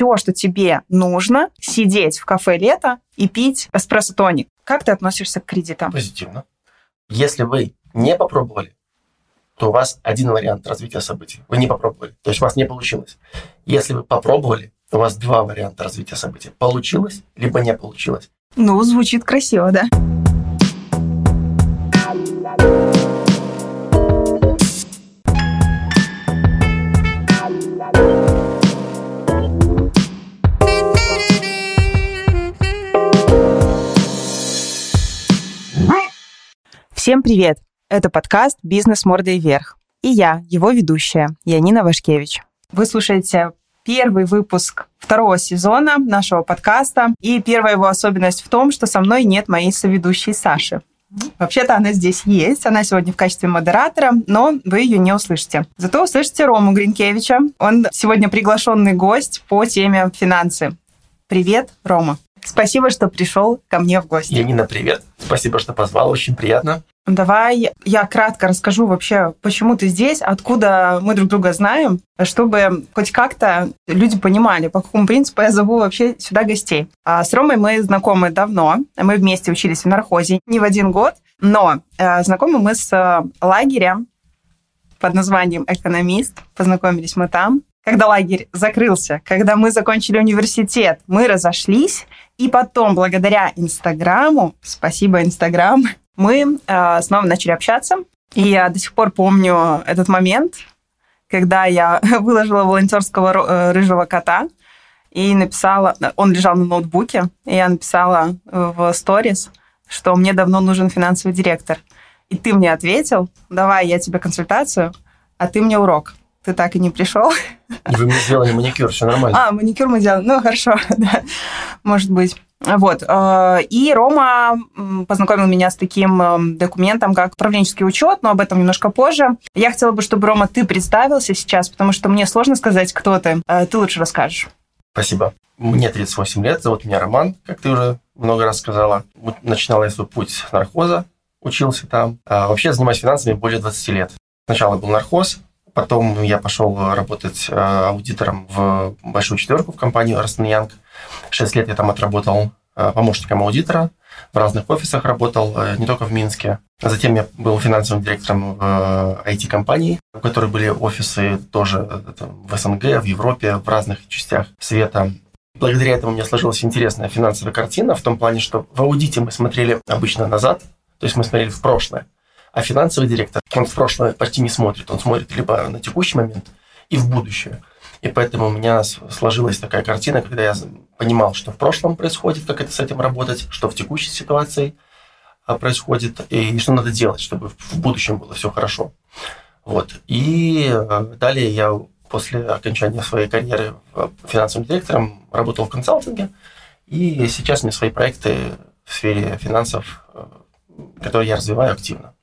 все, что тебе нужно, сидеть в кафе лето и пить эспрессо-тоник. Как ты относишься к кредитам? Позитивно. Если вы не попробовали, то у вас один вариант развития событий. Вы не попробовали, то есть у вас не получилось. Если вы попробовали, у вас два варианта развития событий. Получилось, либо не получилось. Ну, звучит красиво, да? Всем привет! Это подкаст «Бизнес мордой вверх». И я, его ведущая, Янина Вашкевич. Вы слушаете первый выпуск второго сезона нашего подкаста. И первая его особенность в том, что со мной нет моей соведущей Саши. Вообще-то она здесь есть, она сегодня в качестве модератора, но вы ее не услышите. Зато услышите Рому Гринкевича. Он сегодня приглашенный гость по теме финансы. Привет, Рома. Спасибо, что пришел ко мне в гости. Янина, привет. Спасибо, что позвал, очень приятно. Давай я кратко расскажу вообще, почему ты здесь, откуда мы друг друга знаем, чтобы хоть как-то люди понимали, по какому принципу я зову вообще сюда гостей. А с Ромой мы знакомы давно, мы вместе учились в нархозе не в один год, но э, знакомы мы с э, лагеря под названием «Экономист». Познакомились мы там. Когда лагерь закрылся, когда мы закончили университет, мы разошлись, и потом, благодаря Инстаграму, спасибо Инстаграм, мы э, снова начали общаться. И я до сих пор помню этот момент, когда я выложила волонтерского э, рыжего кота и написала, он лежал на ноутбуке, и я написала в сторис, что мне давно нужен финансовый директор. И ты мне ответил, давай я тебе консультацию, а ты мне урок. Ты так и не пришел. Вы мне сделали маникюр, все нормально. А, маникюр мы делали. Ну, хорошо, да, может быть. Вот. Э, и Рома познакомил меня с таким эм, документом, как управленческий учет, но об этом немножко позже. Я хотела бы, чтобы, Рома, ты представился сейчас, потому что мне сложно сказать, кто ты. Э, ты лучше расскажешь. Спасибо. Мне 38 лет, зовут меня Роман, как ты уже много раз сказала. Начинал я свой путь нархоза, учился там. А вообще занимаюсь финансами более 20 лет. Сначала был нархоз, потом я пошел работать э, аудитором в большую четверку в компанию Арстен Янг. Шесть лет я там отработал э, помощником аудитора, в разных офисах работал, э, не только в Минске. Затем я был финансовым директором в IT-компании, у которой были офисы тоже в СНГ, в Европе, в разных частях света. Благодаря этому у меня сложилась интересная финансовая картина в том плане, что в аудите мы смотрели обычно назад, то есть мы смотрели в прошлое, а финансовый директор, он в прошлое почти не смотрит, он смотрит либо на текущий момент и в будущее. И поэтому у меня сложилась такая картина, когда я понимал, что в прошлом происходит, как это с этим работать, что в текущей ситуации а, происходит, и что надо делать, чтобы в будущем было все хорошо. Вот. И э, далее я после окончания своей карьеры финансовым директором работал в консалтинге, и сейчас у меня свои проекты в сфере финансов, э, которые я развиваю активно.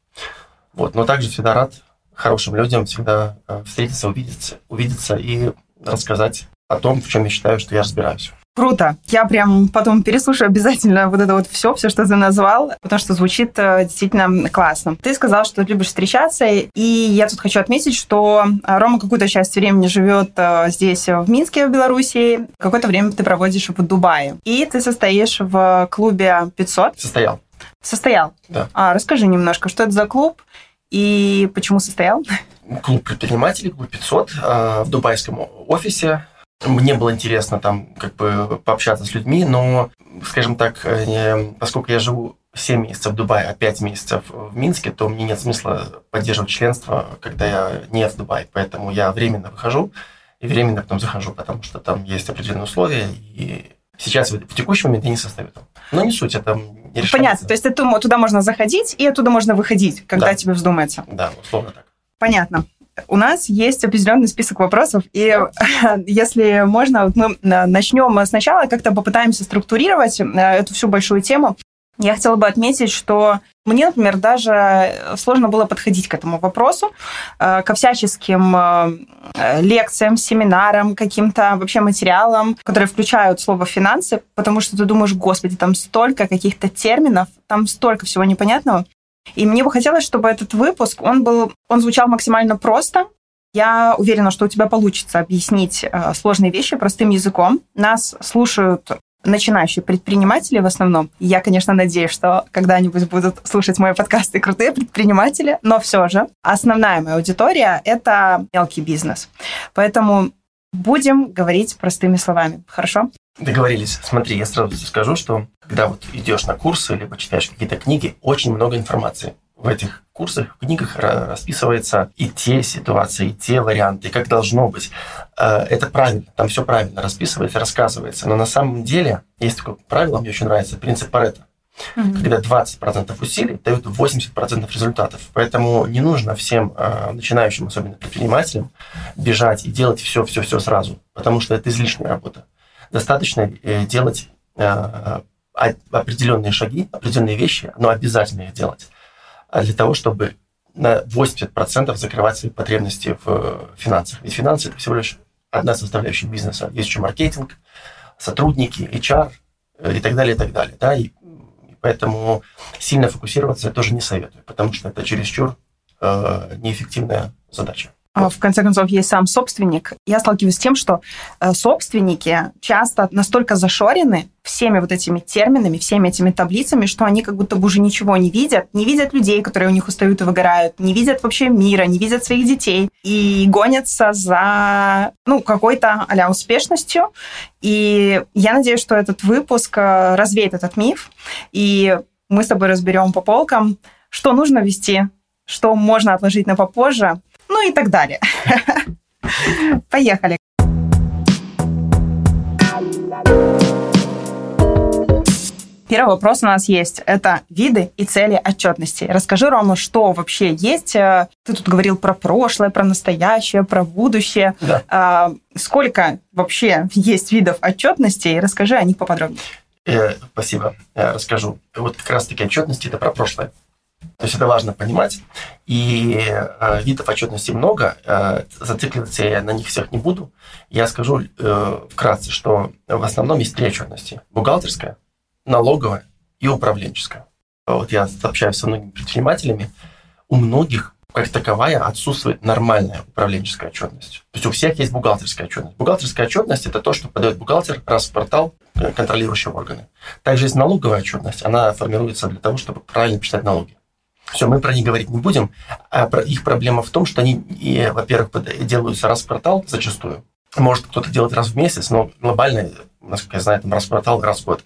Вот. Но также всегда рад хорошим людям всегда э, встретиться, увидеться, увидеться и рассказать о том, в чем я считаю, что я разбираюсь. Круто. Я прям потом переслушаю обязательно вот это вот все, все, что ты назвал, потому что звучит э, действительно классно. Ты сказал, что любишь встречаться, и я тут хочу отметить, что э, Рома какую-то часть времени живет здесь, в Минске, в Беларуси, какое-то время ты проводишь в Дубае. И ты состоишь в клубе 500. Состоял. Состоял? Да. А, расскажи немножко, что это за клуб и почему состоял? Клуб предпринимателей, клуб 500 в дубайском офисе мне было интересно там как бы пообщаться с людьми, но, скажем так, э, поскольку я живу 7 месяцев в Дубае, а 5 месяцев в Минске, то мне нет смысла поддерживать членство, когда я не в Дубае. Поэтому я временно выхожу и временно потом захожу, потому что там есть определенные условия, и сейчас в текущий момент я не там. Но не суть, это не решается. Понятно, то есть это, туда можно заходить, и оттуда можно выходить, когда да. тебе вздумается. Да, условно так. Понятно у нас есть определенный список вопросов, и если можно, мы э, начнем сначала, как-то попытаемся структурировать э, эту всю большую тему. Я хотела бы отметить, что мне, например, даже сложно было подходить к этому вопросу, э, ко всяческим лекциям, семинарам, каким-то вообще материалам, которые включают слово «финансы», потому что ты думаешь, господи, там столько каких-то терминов, там столько всего непонятного. И мне бы хотелось, чтобы этот выпуск, он был, он звучал максимально просто, Я уверена, что у тебя получится объяснить э, сложные вещи простым языком. Нас слушают начинающие предприниматели в основном. Я, конечно, надеюсь, что когда-нибудь будут слушать мои подкасты крутые предприниматели, но все же основная моя аудитория – это мелкий бизнес. Поэтому будем говорить простыми словами. Хорошо? Договорились. Смотри, я сразу скажу, что когда вот идешь на курсы, либо читаешь какие-то книги, очень много информации в этих курсах, в книгах расписывается и те ситуации, и те варианты, как должно быть. Э, это правильно, там все правильно расписывается, рассказывается. Но на самом деле есть такое правило, мне очень нравится, принцип Паретта. Mm-hmm. Когда 20% усилий дают 80% результатов. Поэтому не нужно всем э, начинающим, особенно предпринимателям, бежать и делать все-все-все сразу, потому что это излишняя работа. Достаточно э, делать определенные шаги, определенные вещи, но обязательно их делать для того, чтобы на 80% закрывать свои потребности в э, финансах. Ведь финансы – это всего лишь одна составляющая бизнеса. Есть еще маркетинг, сотрудники, HR э, и так далее, и так далее. Да? И поэтому сильно фокусироваться я тоже не советую, потому что это чересчур э, неэффективная задача. А, в конце концов, есть сам собственник. Я сталкиваюсь с тем, что э, собственники часто настолько зашорены всеми вот этими терминами, всеми этими таблицами, что они как будто бы уже ничего не видят. Не видят людей, которые у них устают и выгорают, не видят вообще мира, не видят своих детей и гонятся за ну, какой-то а успешностью. И я надеюсь, что этот выпуск э, развеет этот миф, и мы с тобой разберем по полкам, что нужно вести, что можно отложить на попозже, ну и так далее. Поехали. Первый вопрос у нас есть. Это виды и цели отчетности. Расскажи, Рома, что вообще есть? Э, ты тут говорил про прошлое, про настоящее, про будущее. Да. А, сколько вообще есть видов отчетности? Расскажи о них поподробнее. Э, спасибо. Я расскажу. Вот как раз-таки отчетности – это про прошлое. То есть это важно понимать. И э, видов отчетности много. Э, зацикливаться я на них всех не буду. Я скажу э, вкратце, что в основном есть три отчетности. Бухгалтерская, налоговая и управленческая. Вот я общаюсь со многими предпринимателями. У многих как таковая отсутствует нормальная управленческая отчетность. То есть у всех есть бухгалтерская отчетность. Бухгалтерская отчетность – это то, что подает бухгалтер раз в квартал э, контролирующие органы. Также есть налоговая отчетность. Она формируется для того, чтобы правильно посчитать налоги. Все, мы про них говорить не будем. А про их проблема в том, что они, во-первых, делаются раз в квартал зачастую. Может, кто-то делает раз в месяц, но глобально, насколько я знаю, там раз в квартал, раз в год.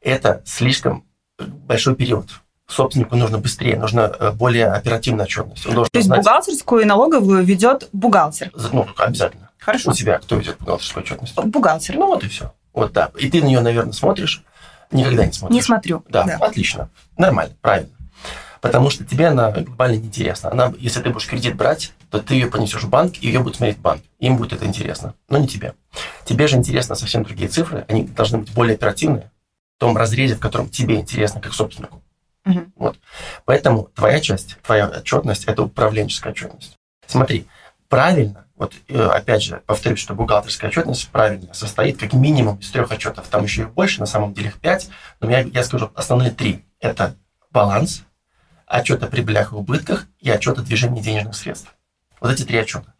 Это слишком большой период. Собственнику нужно быстрее, нужно э, более оперативная отчетность. Он То есть знать... бухгалтерскую и налоговую ведет бухгалтер? Ну, обязательно. Хорошо. У тебя кто ведет бухгалтерскую отчетность? Бухгалтер. Ну вот и все. Вот да. И ты на нее, наверное, смотришь. Никогда не смотришь. Не смотрю. Да, да. отлично. Нормально, правильно потому что тебе она глобально неинтересна. Она, если ты будешь кредит брать, то ты ее понесешь в банк, и ее будет смотреть банк. Им будет это интересно, но не тебе. Тебе же интересно совсем другие цифры, они должны быть более оперативные в том разрезе, в котором тебе интересно как собственнику. Угу. Вот. Поэтому твоя часть, твоя отчетность – это управленческая отчетность. Смотри, правильно, вот э, опять же, повторюсь, что бухгалтерская отчетность правильно состоит как минимум из трех отчетов. Там еще их больше, на самом деле их пять, но я, я скажу основные три. Это баланс, отчет о прибылях и убытках и отчет о движении денежных средств. Вот эти три отчета.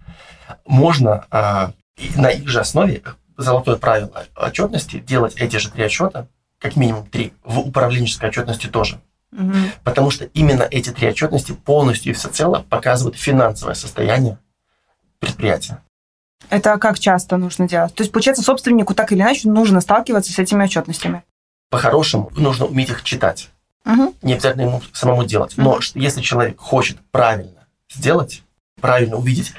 Можно а, на их же основе, золотое правило отчетности, делать эти же три отчета, как минимум три, в управленческой отчетности тоже. Угу. Потому что именно эти три отчетности полностью и всецело показывают финансовое состояние предприятия. Это как часто нужно делать? То есть, получается, собственнику так или иначе нужно сталкиваться с этими отчетностями? По-хорошему, нужно уметь их читать. Угу. Не обязательно ему самому делать. Угу. Но если человек хочет правильно сделать, правильно увидеть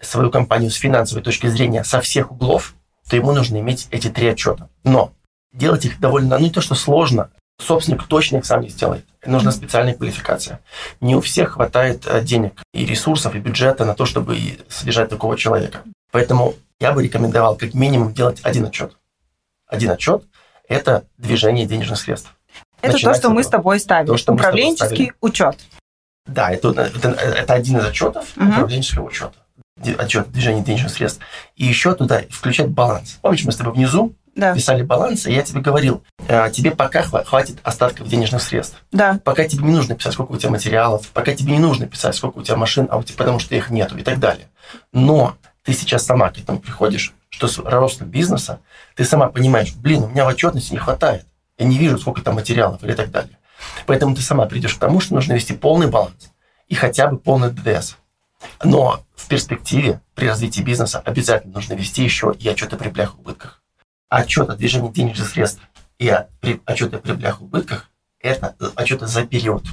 свою компанию с финансовой точки зрения со всех углов, то ему нужно иметь эти три отчета. Но делать их довольно, ну не то, что сложно, собственник точно их сам не сделает. Нужна специальная квалификация. Не у всех хватает э, денег и ресурсов, и бюджета на то, чтобы содержать такого человека. Поэтому я бы рекомендовал как минимум делать один отчет. Один отчет – это движение денежных средств. Это то, что мы с тобой ставим. То, что Управленческий учет. Да, это, это, это один из отчетов угу. управленческого учета. отчет движения денежных средств, и еще туда включать баланс. Помнишь, мы с тобой внизу да. писали баланс, и я тебе говорил, э, тебе пока хватит остатков денежных средств. Да. Пока тебе не нужно писать, сколько у тебя материалов, пока тебе не нужно писать, сколько у тебя машин, а у тебя, потому что их нету и так далее. Но ты сейчас сама к этому приходишь, что с ростом бизнеса ты сама понимаешь, блин, у меня в отчетности не хватает. Я не вижу, сколько там материалов или так далее. Поэтому ты сама придешь к тому, что нужно вести полный баланс и хотя бы полный ДДС. Но в перспективе при развитии бизнеса обязательно нужно вести еще и отчеты о прибылях и убытках. Отчет о движении денежных средств и отчеты о прибылях и убытках – это отчеты за период.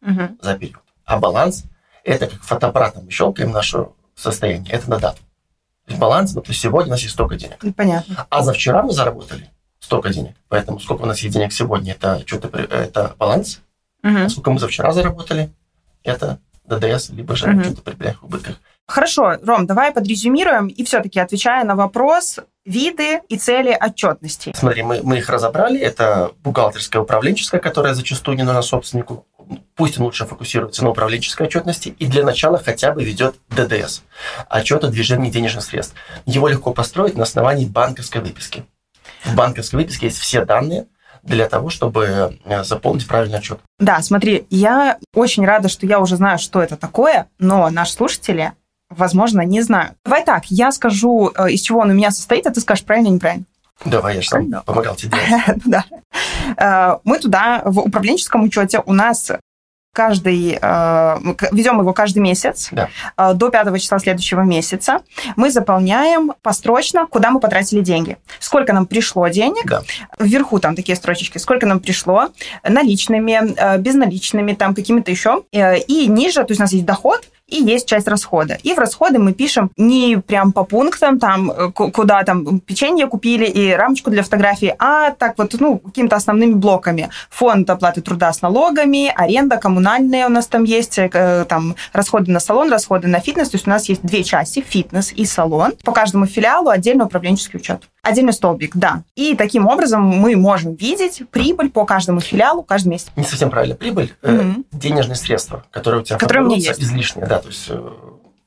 Угу. За период. А баланс – это как фотоаппаратом мы щелкаем наше состояние, это на дату. То есть баланс, ну, то есть сегодня у нас есть столько денег. Понятно. А за вчера мы заработали столько денег. Поэтому сколько у нас есть денег сегодня, это что-то это баланс. Угу. А сколько мы за вчера заработали, это ДДС, либо же угу. что-то при убытках. Хорошо, Ром, давай подрезюмируем и все-таки отвечая на вопрос виды и цели отчетности. Смотри, мы, мы их разобрали. Это бухгалтерская, управленческая, которая зачастую не нужна собственнику. Пусть он лучше фокусируется на управленческой отчетности и для начала хотя бы ведет ДДС, отчет о движении денежных средств. Его легко построить на основании банковской выписки. В банковской выписке есть все данные, для того, чтобы э, заполнить правильный отчет. Да, смотри, я очень рада, что я уже знаю, что это такое, но наши слушатели, возможно, не знают. Давай так, я скажу, э, из чего он у меня состоит, а ты скажешь правильно или неправильно. Давай, я же сам помогал тебе Да. Э, мы туда, в управленческом учете, у нас каждый, э, ведем его каждый месяц да. э, до 5 числа следующего месяца. Мы заполняем построчно, куда мы потратили деньги. Сколько нам пришло денег. Да. Вверху там такие строчечки. Сколько нам пришло наличными, э, безналичными, там какими-то еще. И ниже, то есть у нас есть доход, и есть часть расхода. И в расходы мы пишем не прям по пунктам, там, э, куда там печенье купили и рамочку для фотографии, а так вот, ну, какими-то основными блоками. Фонд оплаты труда с налогами, аренда, коммунальные у нас там есть, э, там, расходы на салон, расходы на фитнес. То есть у нас есть две части, фитнес и салон. По каждому филиалу отдельно управленческий учет. Отдельный столбик, да. И таким образом мы можем видеть прибыль по каждому филиалу каждый месяц. Не совсем правильно. Прибыль mm-hmm. денежные средства, которые у тебя которые у меня есть. излишние. Да, то есть э,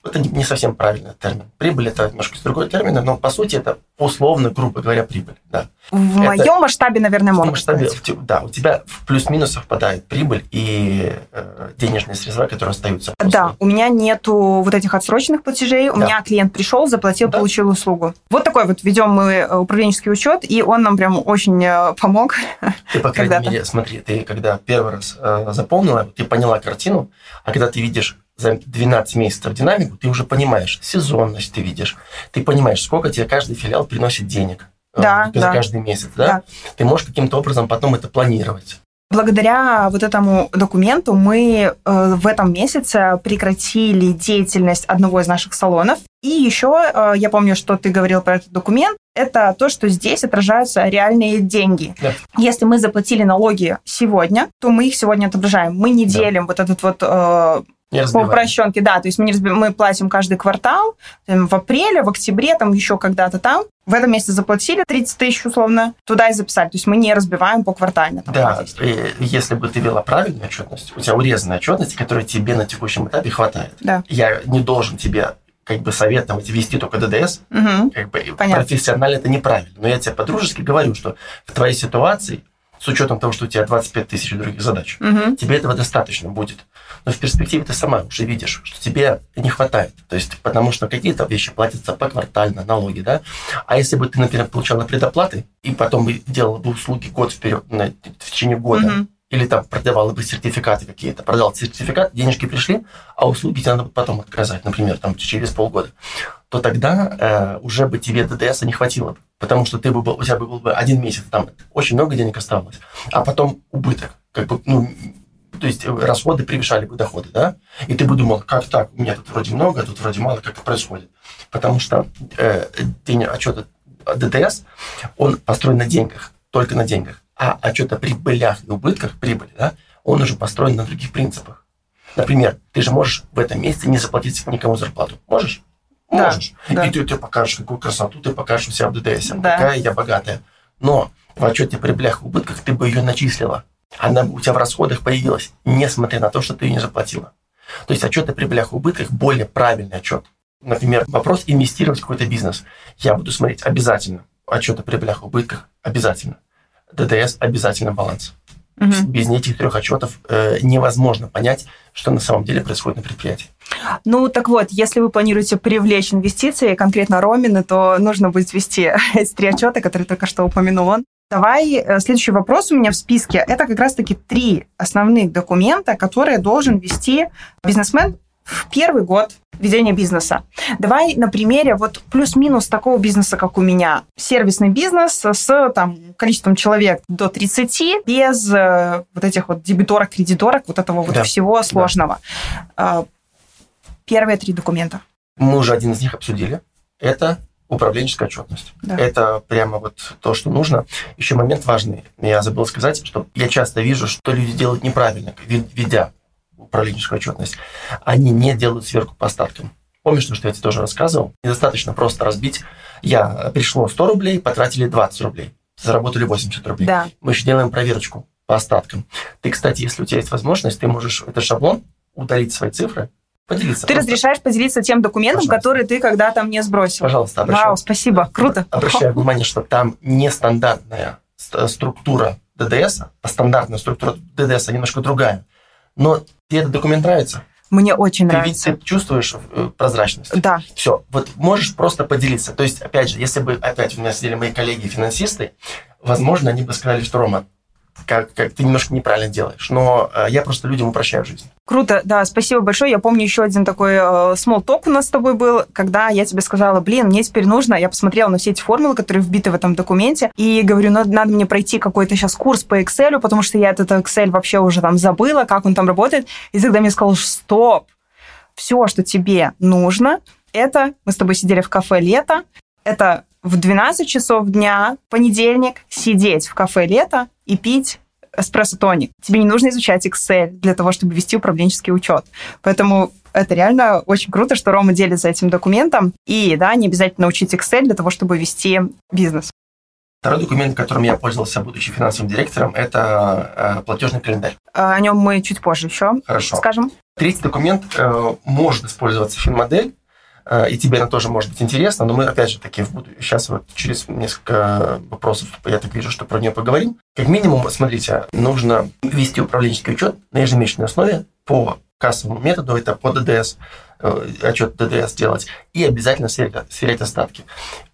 это не совсем правильный термин. Прибыль это немножко другой термин, но по сути это условно, грубо говоря, прибыль. Да. В это, моем масштабе, наверное, можно масштабе, сказать. Да, у тебя в плюс-минус совпадает прибыль и э, денежные средства, которые остаются. После. Да, у меня нету вот этих отсроченных платежей. У да. меня клиент пришел, заплатил, да. получил услугу. Вот такой вот ведем мы э, управленческий учет, и он нам прям очень э, помог. Ты, по крайней мере, смотри, ты когда первый раз э, заполнила, ты поняла картину, а когда ты видишь за 12 месяцев динамику, ты уже понимаешь сезонность, ты видишь, ты понимаешь, сколько тебе каждый филиал приносит денег э, да, за да. каждый месяц, да? да? Ты можешь каким-то образом потом это планировать. Благодаря вот этому документу мы э, в этом месяце прекратили деятельность одного из наших салонов. И еще э, я помню, что ты говорил про этот документ. Это то, что здесь отражаются реальные деньги. Да. Если мы заплатили налоги сегодня, то мы их сегодня отображаем. Мы не делим да. вот этот вот по упрощенке, да, то есть мы, не разбив... мы платим каждый квартал, там, в апреле, в октябре, там еще когда-то там. В этом месяце заплатили 30 тысяч условно, туда и записали. То есть мы не разбиваем по квартально. Там, да, и если бы ты вела правильную отчетность, у тебя урезанная отчетность, которой тебе на текущем этапе хватает. Да. Я не должен тебе как бы советовать вести только ДДС, угу. как бы Понятно. профессионально это неправильно. Но я тебе по-дружески говорю, что в твоей ситуации с учетом того, что у тебя 25 тысяч других задач, угу. тебе этого достаточно будет. Но в перспективе ты сама уже видишь, что тебе не хватает. То есть, потому что какие-то вещи платятся поквартально, налоги, да. А если бы ты, например, получала предоплаты и потом бы делала бы услуги год вперед, на, в течение года, угу. Или там продавала бы сертификаты какие-то, продал сертификат, денежки пришли, а услуги тебе надо потом отказать, например, там через полгода, то тогда э, уже бы тебе ДДС не хватило бы потому что ты бы был, у тебя был бы один месяц, там очень много денег оставалось, а потом убыток, как бы, ну, то есть расходы превышали бы доходы, да, и ты бы думал, как так, у меня тут вроде много, а тут вроде мало, как это происходит, потому что э, день отчета ДТС, он построен на деньгах, только на деньгах, а отчет о прибылях и убытках, прибыли, да, он уже построен на других принципах. Например, ты же можешь в этом месяце не заплатить никому зарплату. Можешь? Да, можешь. Да. И ты, ты покажешь, какую красоту ты покажешь у себя в ДДС. Да. Какая я богатая. Но в отчете прибылях и убытках ты бы ее начислила. Она у тебя в расходах появилась, несмотря на то, что ты ее не заплатила. То есть отчет о прибылях и убытках более правильный отчет. например, вопрос инвестировать в какой-то бизнес. Я буду смотреть обязательно отчет о прибылях и убытках, обязательно. ДДС обязательно баланс. Угу. Без этих трех отчетов э, невозможно понять, что на самом деле происходит на предприятии. Ну, так вот, если вы планируете привлечь инвестиции, конкретно Ромины, то нужно будет ввести эти три отчета, которые только что упомянул он. Давай, э, следующий вопрос у меня в списке. Это как раз-таки три основных документа, которые должен вести бизнесмен в первый год ведения бизнеса. Давай на примере вот плюс-минус такого бизнеса, как у меня. Сервисный бизнес с там, количеством человек до 30, без э, вот этих вот дебиторок, кредиторок, вот этого вот да. всего сложного. Да. Первые три документа. Мы уже один из них обсудили. Это управленческая отчетность. Да. Это прямо вот то, что нужно. Еще момент важный. Я забыл сказать, что я часто вижу, что люди делают неправильно, ведя управленческую отчетность, они не делают сверху по остаткам. Помнишь, что я тебе тоже рассказывал? Недостаточно просто разбить. Я пришло 100 рублей, потратили 20 рублей. Заработали 80 рублей. Да. Мы еще делаем проверочку по остаткам. Ты, кстати, если у тебя есть возможность, ты можешь этот шаблон удалить свои цифры, поделиться. Ты просто. разрешаешь поделиться тем документом, Пожалуйста. который ты когда-то мне сбросил. Пожалуйста, обращаю. Вау, спасибо, круто. Обращаю внимание, что там нестандартная структура ДДС, а стандартная структура ДДС немножко другая. Но тебе этот документ нравится? Мне очень ты нравится. Ведь ты чувствуешь э, прозрачность. Да. Все. Вот можешь просто поделиться. То есть, опять же, если бы опять у меня сидели мои коллеги-финансисты, возможно, они бы сказали, что, Рома, как, как ты немножко неправильно делаешь. Но э, я просто людям упрощаю жизнь. Круто, да, спасибо большое. Я помню еще один такой э, small talk у нас с тобой был, когда я тебе сказала, блин, мне теперь нужно, я посмотрела на все эти формулы, которые вбиты в этом документе, и говорю, надо, надо мне пройти какой-то сейчас курс по Excel, потому что я этот Excel вообще уже там забыла, как он там работает. И тогда мне сказал, стоп, все, что тебе нужно, это, мы с тобой сидели в кафе «Лето», это в 12 часов дня, понедельник, сидеть в кафе «Лето» и пить эспрессо тоник. Тебе не нужно изучать Excel для того, чтобы вести управленческий учет. Поэтому это реально очень круто, что Рома делится этим документом. И, да, не обязательно учить Excel для того, чтобы вести бизнес. Второй документ, которым я пользовался, будучи финансовым директором, это э, платежный календарь. О нем мы чуть позже еще Хорошо. скажем. Третий документ э, может использоваться финмодель, Э, и тебе она тоже может быть интересна, но мы, опять же, таки, сейчас вот через несколько вопросов, я так вижу, что про нее поговорим. Как минимум, смотрите, нужно вести управленческий учет на ежемесячной основе по кассовому методу, это по ДДС, э, отчет ДДС делать, и обязательно сверять, сверять остатки.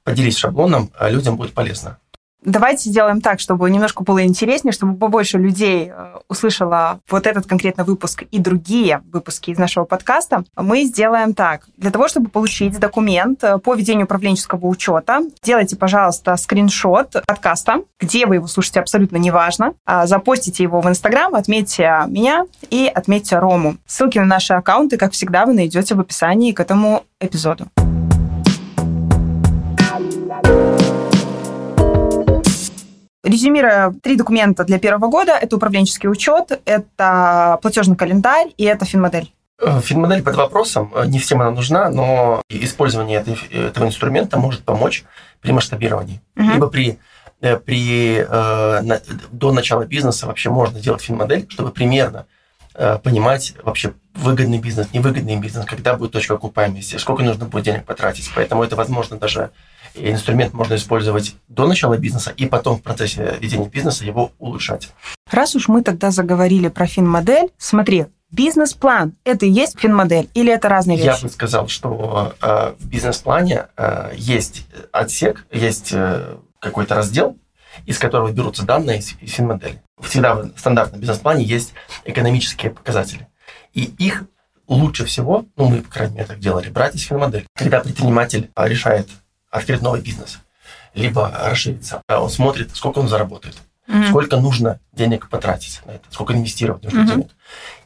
Поделись шаблоном, а людям будет полезно. Давайте сделаем так, чтобы немножко было интереснее, чтобы побольше людей э, услышало вот этот конкретно выпуск и другие выпуски из нашего подкаста. Мы сделаем так. Для того, чтобы получить документ э, по ведению управленческого учета, делайте, пожалуйста, скриншот подкаста, где вы его слушаете, абсолютно неважно. А, запостите его в Инстаграм, отметьте меня и отметьте Рому. Ссылки на наши аккаунты, как всегда, вы найдете в описании к этому эпизоду. Резюмируя, три документа для первого года – это управленческий учет, это платежный календарь и это финмодель. Э, финмодель под вопросом, э, не всем она нужна, но использование этой, этого инструмента может помочь при масштабировании. Угу. Либо при, э, при, до начала бизнеса вообще можно делать финмодель, чтобы примерно понимать вообще выгодный бизнес, невыгодный бизнес, когда будет точка окупаемости, сколько нужно будет денег потратить. Поэтому это возможно даже инструмент можно использовать до начала бизнеса и потом в процессе ведения бизнеса его улучшать. Раз уж мы тогда заговорили про финмодель, смотри, Бизнес-план – это и есть финмодель или это разные вещи? Я бы сказал, что э, в бизнес-плане э, есть отсек, есть э, какой-то раздел, из которого берутся данные из, финмодели. Всегда в стандартном бизнес-плане есть экономические показатели. И их лучше всего, ну мы, по крайней мере, так делали, брать из финмодели. Когда предприниматель решает открыть новый бизнес, либо расшириться. Он смотрит, сколько он заработает, mm-hmm. сколько нужно денег потратить на это, сколько инвестировать нужно mm-hmm. денег.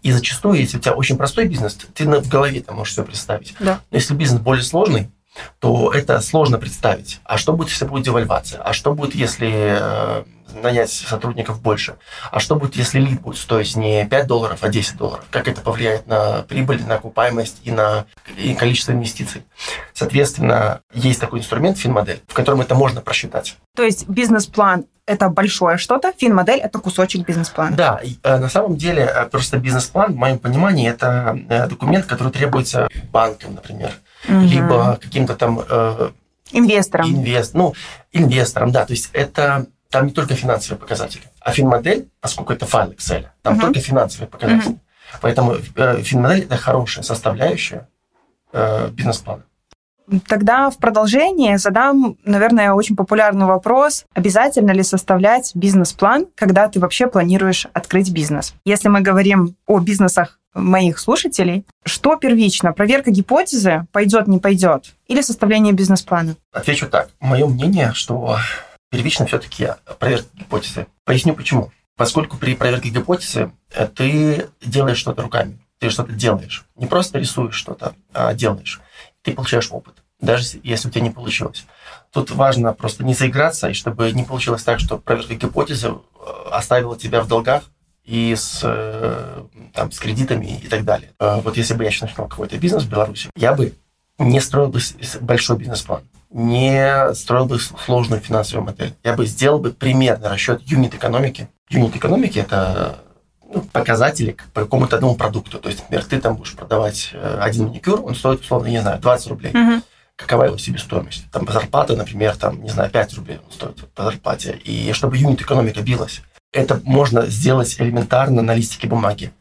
И зачастую, если у тебя очень простой бизнес, ты в голове там можешь все представить. Да. Но если бизнес более сложный, то это сложно представить. А что будет, если будет девальвация? А что будет, если э, нанять сотрудников больше? А что будет, если лид будет стоить не 5 долларов, а 10 долларов? Как это повлияет на прибыль, на окупаемость и на и количество инвестиций? Соответственно, есть такой инструмент финмодель, в котором это можно просчитать. То есть бизнес-план это большое что-то, финмодель – это кусочек бизнес-плана. Да, э, на самом деле э, просто бизнес-план, в моем понимании, это э, документ, который требуется банкам, например, угу. либо каким-то там... Инвестором. Инвест, ну, инвестором, да. То есть это там не только финансовые показатели, а финмодель, поскольку это файл Excel, там угу. только финансовые показатели. Угу. Поэтому э, финмодель – это хорошая составляющая э, бизнес-плана. Тогда в продолжение задам, наверное, очень популярный вопрос. Обязательно ли составлять бизнес-план, когда ты вообще планируешь открыть бизнес? Если мы говорим о бизнесах моих слушателей, что первично? Проверка гипотезы, пойдет, не пойдет? Или составление бизнес-плана? Отвечу так. Мое мнение, что первично все-таки проверка гипотезы. Поясню почему. Поскольку при проверке гипотезы э, ты делаешь что-то руками, ты что-то делаешь. Не просто рисуешь что-то, а делаешь ты получаешь опыт, даже если у тебя не получилось. Тут важно просто не заиграться, и чтобы не получилось так, что проверка гипотезы э, оставила тебя в долгах и с, э, там, с кредитами и так далее. Вот если бы я сейчас начинал какой-то бизнес в Беларуси, я бы не строил бы большой бизнес-план, не строил бы сложную финансовую модель. Я бы сделал бы примерный расчет юнит-экономики. Юнит-экономики – это ну, показатели по какому-то одному продукту. То есть, например, ты там будешь продавать э, один маникюр, он стоит, условно, не знаю, 20 рублей. Угу. Какова его себестоимость? Там зарплата, например, там, не знаю, 5 рублей он стоит по зарплате. И чтобы юнит экономика билась, это можно сделать элементарно на листике бумаги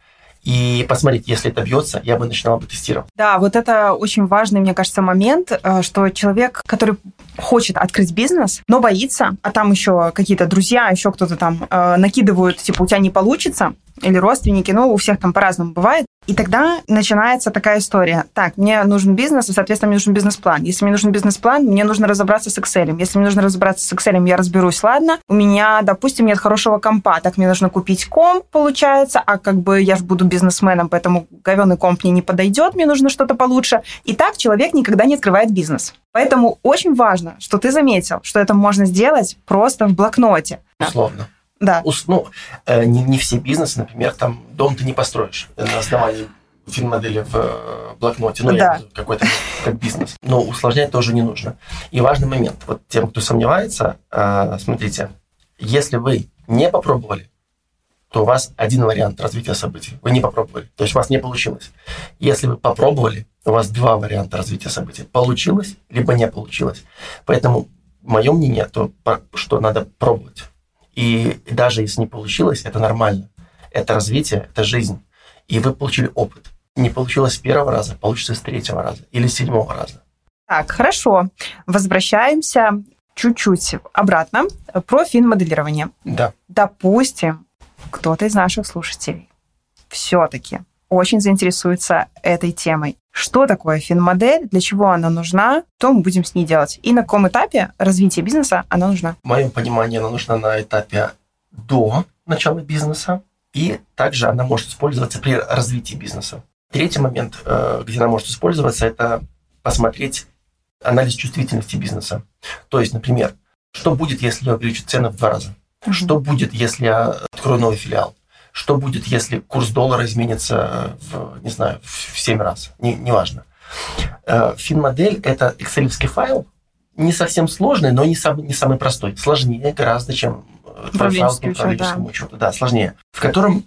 и посмотреть, если это бьется, я бы начинал бы тестировать. Да, вот это очень важный, мне кажется, момент, э, что человек, который хочет открыть бизнес, но боится, а там еще какие-то друзья, еще кто-то там э, накидывают, типа, у тебя не получится, или родственники, ну, у всех там по-разному бывает. И тогда начинается такая история. Так, мне нужен бизнес, и, соответственно, мне нужен бизнес-план. Если мне нужен бизнес-план, мне нужно разобраться с Excel. Если мне нужно разобраться с Excel, я разберусь, ладно. У меня, допустим, нет хорошего компа, так мне нужно купить комп, получается, а как бы я же буду бизнесменом, поэтому говенный комп мне не подойдет, мне нужно что-то получше. И так человек никогда не открывает бизнес. Поэтому очень важно, что ты заметил, что это можно сделать просто в блокноте. Условно. Да. Ну, э, не, не все бизнесы, например, там дом ты не построишь на основании финмодели в э, блокноте, ну, да. какой-то как бизнес. Но усложнять тоже не нужно. И важный момент, вот тем, кто сомневается, э, смотрите, если вы не попробовали, то у вас один вариант развития событий. Вы не попробовали, то есть у вас не получилось. Если вы попробовали, у вас два варианта развития событий. Получилось, либо не получилось. Поэтому мое мнение, то, что надо пробовать. И даже если не получилось, это нормально. Это развитие, это жизнь. И вы получили опыт. Не получилось с первого раза, получится с третьего раза или с седьмого раза. Так, хорошо. Возвращаемся чуть-чуть обратно про финмоделирование. Да. Допустим, кто-то из наших слушателей все-таки очень заинтересуется этой темой. Что такое финмодель, для чего она нужна, что мы будем с ней делать и на каком этапе развития бизнеса она нужна? В моем понимании она нужна на этапе до начала бизнеса, и также она может использоваться при развитии бизнеса. Третий момент, э, где она может использоваться, это посмотреть анализ чувствительности бизнеса. То есть, например, что будет, если я увеличу цены в два раза? Mm-hmm. Что будет, если я открою новый филиал? Что будет, если курс доллара изменится в, не знаю, в 7 раз? Не, неважно. Э, финмодель – это excel файл, не совсем сложный, но не самый, не самый простой. Сложнее гораздо, чем э, по управленческому да. учету. Да, сложнее. В котором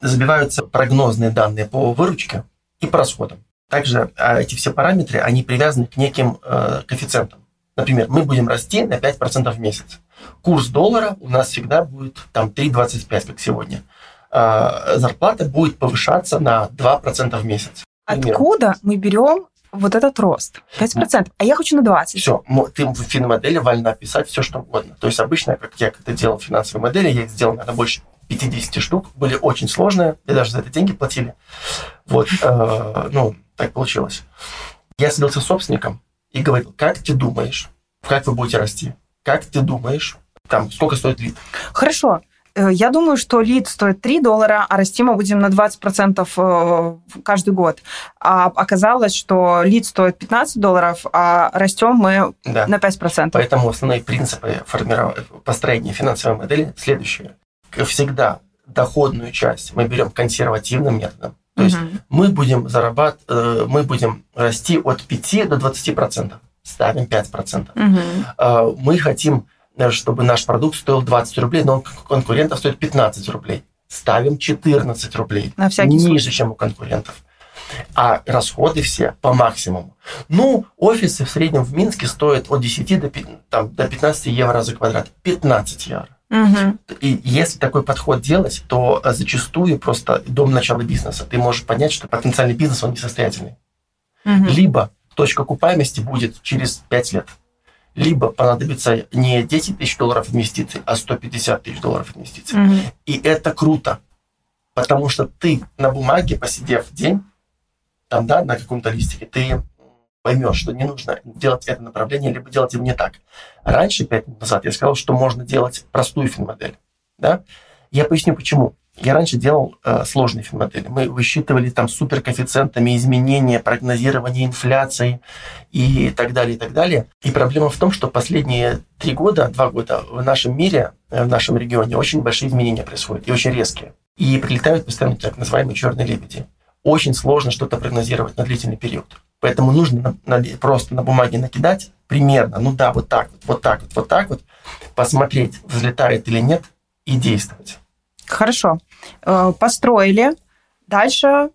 забиваются прогнозные данные по выручке и по расходам. Также а, эти все параметры, они привязаны к неким э, коэффициентам. Например, мы будем расти на 5% в месяц. Курс доллара у нас всегда будет там 3,25, как сегодня. Э, зарплата будет повышаться на 2% в месяц. Откуда мы берем вот этот рост? 5%, а я хочу на 20%. Все, ты в финмодели вольна писать все, что угодно. То есть обычно, как я когда делал финансовые модели, я их сделал, наверное, больше 50 штук, были очень сложные, и даже за это деньги платили. Вот, э, ну, так получилось. Я садился с собственником и говорил, как ты думаешь, как вы будете расти? Как ты думаешь, там, сколько стоит лид? Хорошо. Э, я думаю, что лид стоит 3 доллара, а расти мы будем на 20% э, каждый год. А оказалось, что лид стоит 15 долларов, а растем мы да. на 5%. Поэтому основные принципы формирования, построения финансовой модели следующие. Всегда доходную часть мы берем консервативным методом. То угу. есть мы будем зарабатывать, э, мы будем расти от 5 до 20%. Ставим 5%. Угу. Мы хотим чтобы наш продукт стоил 20 рублей, но он конкурентов стоит 15 рублей. Ставим 14 рублей. На всякий Ниже, случай. чем у конкурентов. а расходы все по максимуму. Ну, офисы в среднем в Минске стоят от 10 до, там, до 15 евро за квадрат. 15 евро. Угу. И если такой подход делать, то зачастую просто дом начала бизнеса. Ты можешь понять, что потенциальный бизнес, он несостоятельный. Угу. Либо точка окупаемости будет через 5 лет. Либо понадобится не 10 тысяч долларов инвестиций, а 150 тысяч долларов инвестиций. Угу. И это круто, потому что ты на бумаге, посидев день, там, да, на каком-то листике, ты поймешь, что не нужно делать это направление, либо делать его не так. Раньше, пять минут назад, я сказал, что можно делать простую финмодель. Да? Я поясню, почему. Я раньше делал э, сложные финмодели. Мы высчитывали там суперкоэффициентами изменения, прогнозирование инфляции и так далее, и так далее. И проблема в том, что последние три года, два года в нашем мире, э, в нашем регионе очень большие изменения происходят и очень резкие. И прилетают постоянно так называемые черные лебеди. Очень сложно что-то прогнозировать на длительный период. Поэтому нужно на, на, просто на бумаге накидать примерно, ну да, вот так вот, вот так вот, вот так вот, посмотреть, взлетает или нет, и действовать. Хорошо. Э, построили. Дальше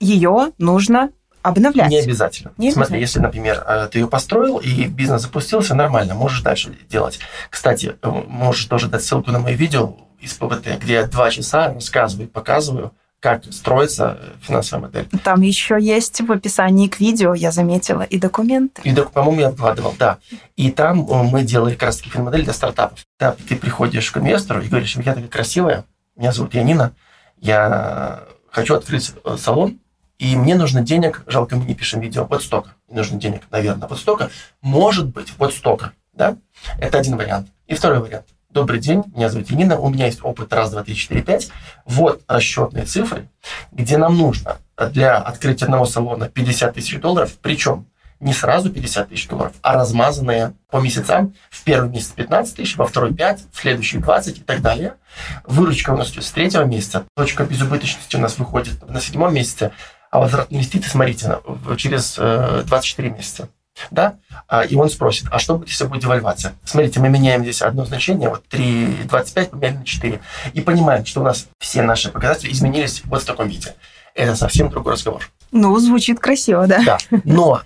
ее нужно обновлять. Не обязательно. Не Смотри, если, например, э, ты ее построил и бизнес запустился, нормально, можешь дальше делать. Кстати, э, можешь тоже дать ссылку на мои видео из ПВТ, где я два часа рассказываю, показываю, как строится финансовая модель. Там еще есть в описании к видео, я заметила, и документы. И, по-моему, я вкладывал, да. И там мы делали как раз таки финмодель для стартапов. Да, ты приходишь к инвестору и говоришь, я такая красивая, меня зовут Янина, я хочу открыть э, салон, и мне нужно денег, жалко, мы не пишем видео, вот столько. Мне нужно денег, наверное, вот столько. Может быть, вот столько. Да? Это один вариант. И второй вариант. Добрый день, меня зовут Янина, у меня есть опыт раз, два, три, четыре, пять. Вот расчетные цифры, где нам нужно для открытия одного салона 50 тысяч долларов, причем не сразу 50 тысяч долларов, а размазанные по месяцам. В первый месяц 15 тысяч, во второй 5, в следующий 20 и так далее. Выручка у нас идет с третьего месяца. Точка безубыточности у нас выходит на седьмом месяце. А возврат инвестиций, смотрите, через 24 э, месяца. Да? А, и он спросит, а что будет, если будет девальвация? Смотрите, мы меняем здесь одно значение, вот 3,25 поменяли на 4. И понимаем, что у нас все наши показатели изменились вот в таком виде. Это совсем другой разговор. Ну, звучит красиво, да? Да, но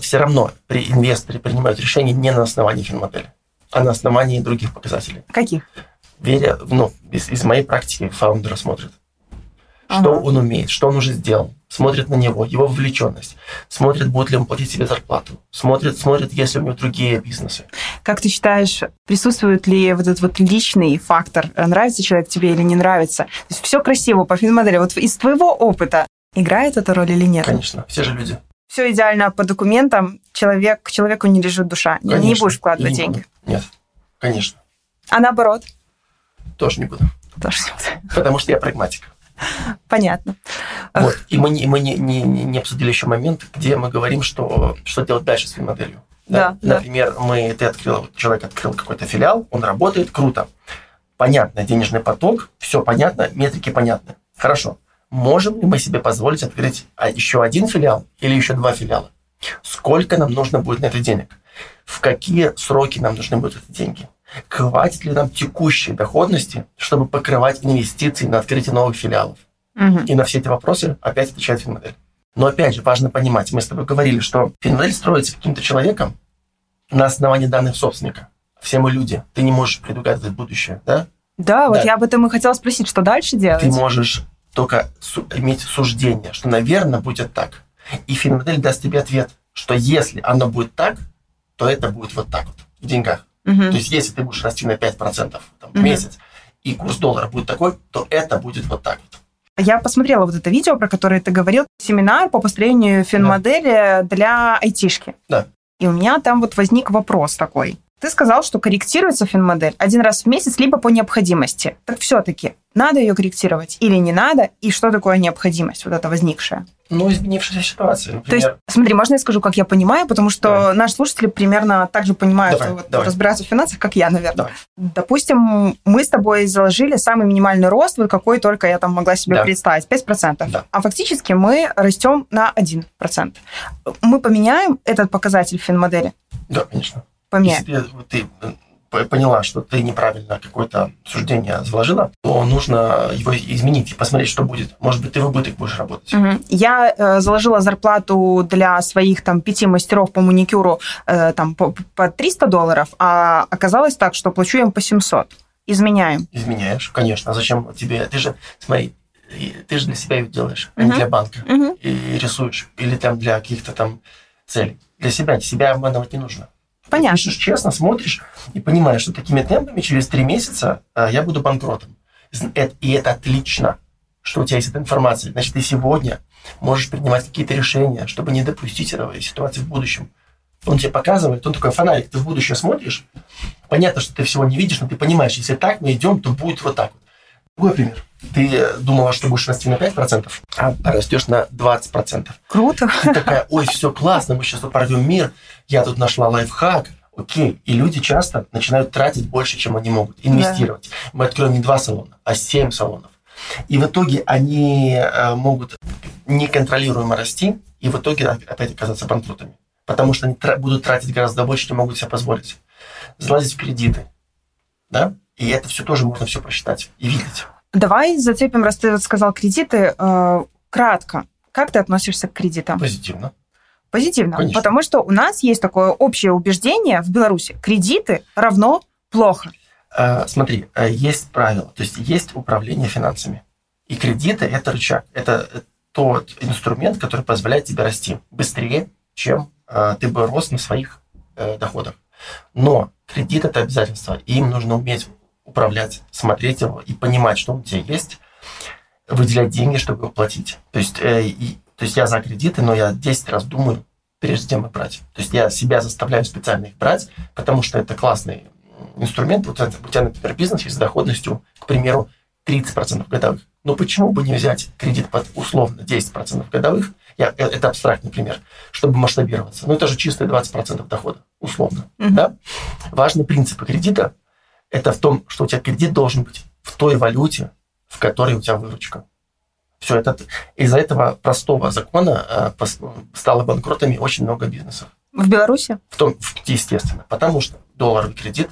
все равно при инвесторе принимают решение не на основании финмодели, а на основании других показателей. Каких? Веря, ну, из, из моей практики фаундера смотрит. Что ага. он умеет, что он уже сделал. Смотрит на него, его вовлеченность. Смотрит, будет ли он платить себе зарплату. Смотрит, смотрит, есть ли у него другие бизнесы. Как ты считаешь, присутствует ли вот этот вот личный фактор? Нравится человек тебе или не нравится? То есть все красиво по финмодели. Вот из твоего опыта играет эта роль или нет? Конечно, все же люди все идеально по документам, человек, к человеку не лежит душа. Конечно. Не будешь вкладывать не деньги. Буду. Нет, конечно. А наоборот? Тоже не буду. Тоже не буду. Потому что я прагматик. Понятно. Вот. И мы, не, мы не, не, не обсудили еще момент, где мы говорим, что, что делать дальше с финмоделью. Да, да, Например, да. мы, ты открыл, человек открыл какой-то филиал, он работает, круто. Понятно, денежный поток, все понятно, метрики понятны. Хорошо можем ли мы себе позволить открыть а, еще один филиал или еще два филиала? Сколько нам нужно будет на это денег? В какие сроки нам нужны будут эти деньги? Хватит ли нам текущей доходности, чтобы покрывать инвестиции на открытие новых филиалов? Угу. И на все эти вопросы опять отвечает финмодель. Но опять же, важно понимать, мы с тобой говорили, что финмодель строится каким-то человеком на основании данных собственника. Все мы люди, ты не можешь предугадывать будущее, да? Да, вот да. я об этом и хотела спросить, что дальше делать? Ты можешь только иметь суждение, что, наверное, будет так. И финмодель даст тебе ответ, что если оно будет так, то это будет вот так вот в деньгах. Угу. То есть если ты будешь расти на 5% там, в угу. месяц, и курс доллара будет такой, то это будет вот так вот. Я посмотрела вот это видео, про которое ты говорил, семинар по построению финмодели да. для айтишки. Да. И у меня там вот возник вопрос такой. Ты сказал, что корректируется финмодель один раз в месяц, либо по необходимости. Так все-таки, надо ее корректировать или не надо, и что такое необходимость, вот это возникшая? Ну, изменившаяся ситуация. Например. То есть, смотри, можно я скажу, как я понимаю, потому что давай. наши слушатели примерно так же понимают, давай, вот, давай. разбираются в финансах, как я, наверное. Давай. Допустим, мы с тобой заложили самый минимальный рост, вот какой только я там могла себе да. представить, 5%. Да. А фактически мы растем на 1%. Мы поменяем этот показатель в финмодели? Да, конечно поменяем. Если ты поняла, что ты неправильно какое-то суждение заложила, то нужно его изменить и посмотреть, что будет. Может быть, ты в убыток будешь работать. Угу. Я э, заложила зарплату для своих там пяти мастеров по маникюру э, там по, по 300 долларов, а оказалось так, что плачу им по 700. Изменяем. Изменяешь, конечно. А зачем тебе? Ты же, смотри, ты же для себя ее делаешь, а не для банка. uh И рисуешь. Или там для каких-то там целей. Для себя. Себя обманывать не нужно. Понятно. Ты пишешь честно, смотришь и понимаешь, что такими темпами через три месяца а, я буду банкротом. И это отлично, что у тебя есть эта информация. Значит, ты сегодня можешь принимать какие-то решения, чтобы не допустить этой ситуации в будущем. Он тебе показывает, он такой фонарик, ты в будущее смотришь. Понятно, что ты всего не видишь, но ты понимаешь, если так мы идем, то будет вот так вот. Другой пример. Ты думала, что будешь расти на 5%, а растешь на 20%. Круто. Ты такая, ой, все классно, мы сейчас порвем мир, я тут нашла лайфхак. Окей. И люди часто начинают тратить больше, чем они могут, инвестировать. Да. Мы откроем не два салона, а семь салонов. И в итоге они э, могут неконтролируемо расти, и в итоге опять оказаться банкротами. Потому что они будут тратить гораздо больше, чем могут себе позволить. Залазить в кредиты. Да? И это все тоже можно все просчитать и видеть. Давай зацепим, раз ты сказал кредиты, э, кратко. Как ты относишься к кредитам? Позитивно. Позитивно. Конечно. Потому что у нас есть такое общее убеждение в Беларуси. Кредиты равно плохо. Э, смотри, э, есть правило, то есть есть управление финансами. И кредиты – это рычаг, это тот инструмент, который позволяет тебе расти быстрее, чем э, ты бы рос на своих э, доходах. Но кредит – это обязательство, и им нужно уметь управлять, смотреть его и понимать, что у тебя есть, выделять деньги, чтобы его платить. То есть, э, и, то есть я за кредиты, но я 10 раз думаю, прежде чем их брать. То есть я себя заставляю специально их брать, потому что это классный инструмент. Вот у тебя, например, бизнес есть с доходностью, к примеру, 30% годовых. Но почему бы не взять кредит под условно 10% годовых? Я, э, это абстрактный пример, чтобы масштабироваться. Ну, это же чистые 20% дохода, условно. Uh-huh. Да? Важны принципы кредита это в том, что у тебя кредит должен быть в той валюте, в которой у тебя выручка. Все это из-за этого простого закона э, стало банкротами очень много бизнесов. В Беларуси? В том, естественно, потому что долларовый кредит,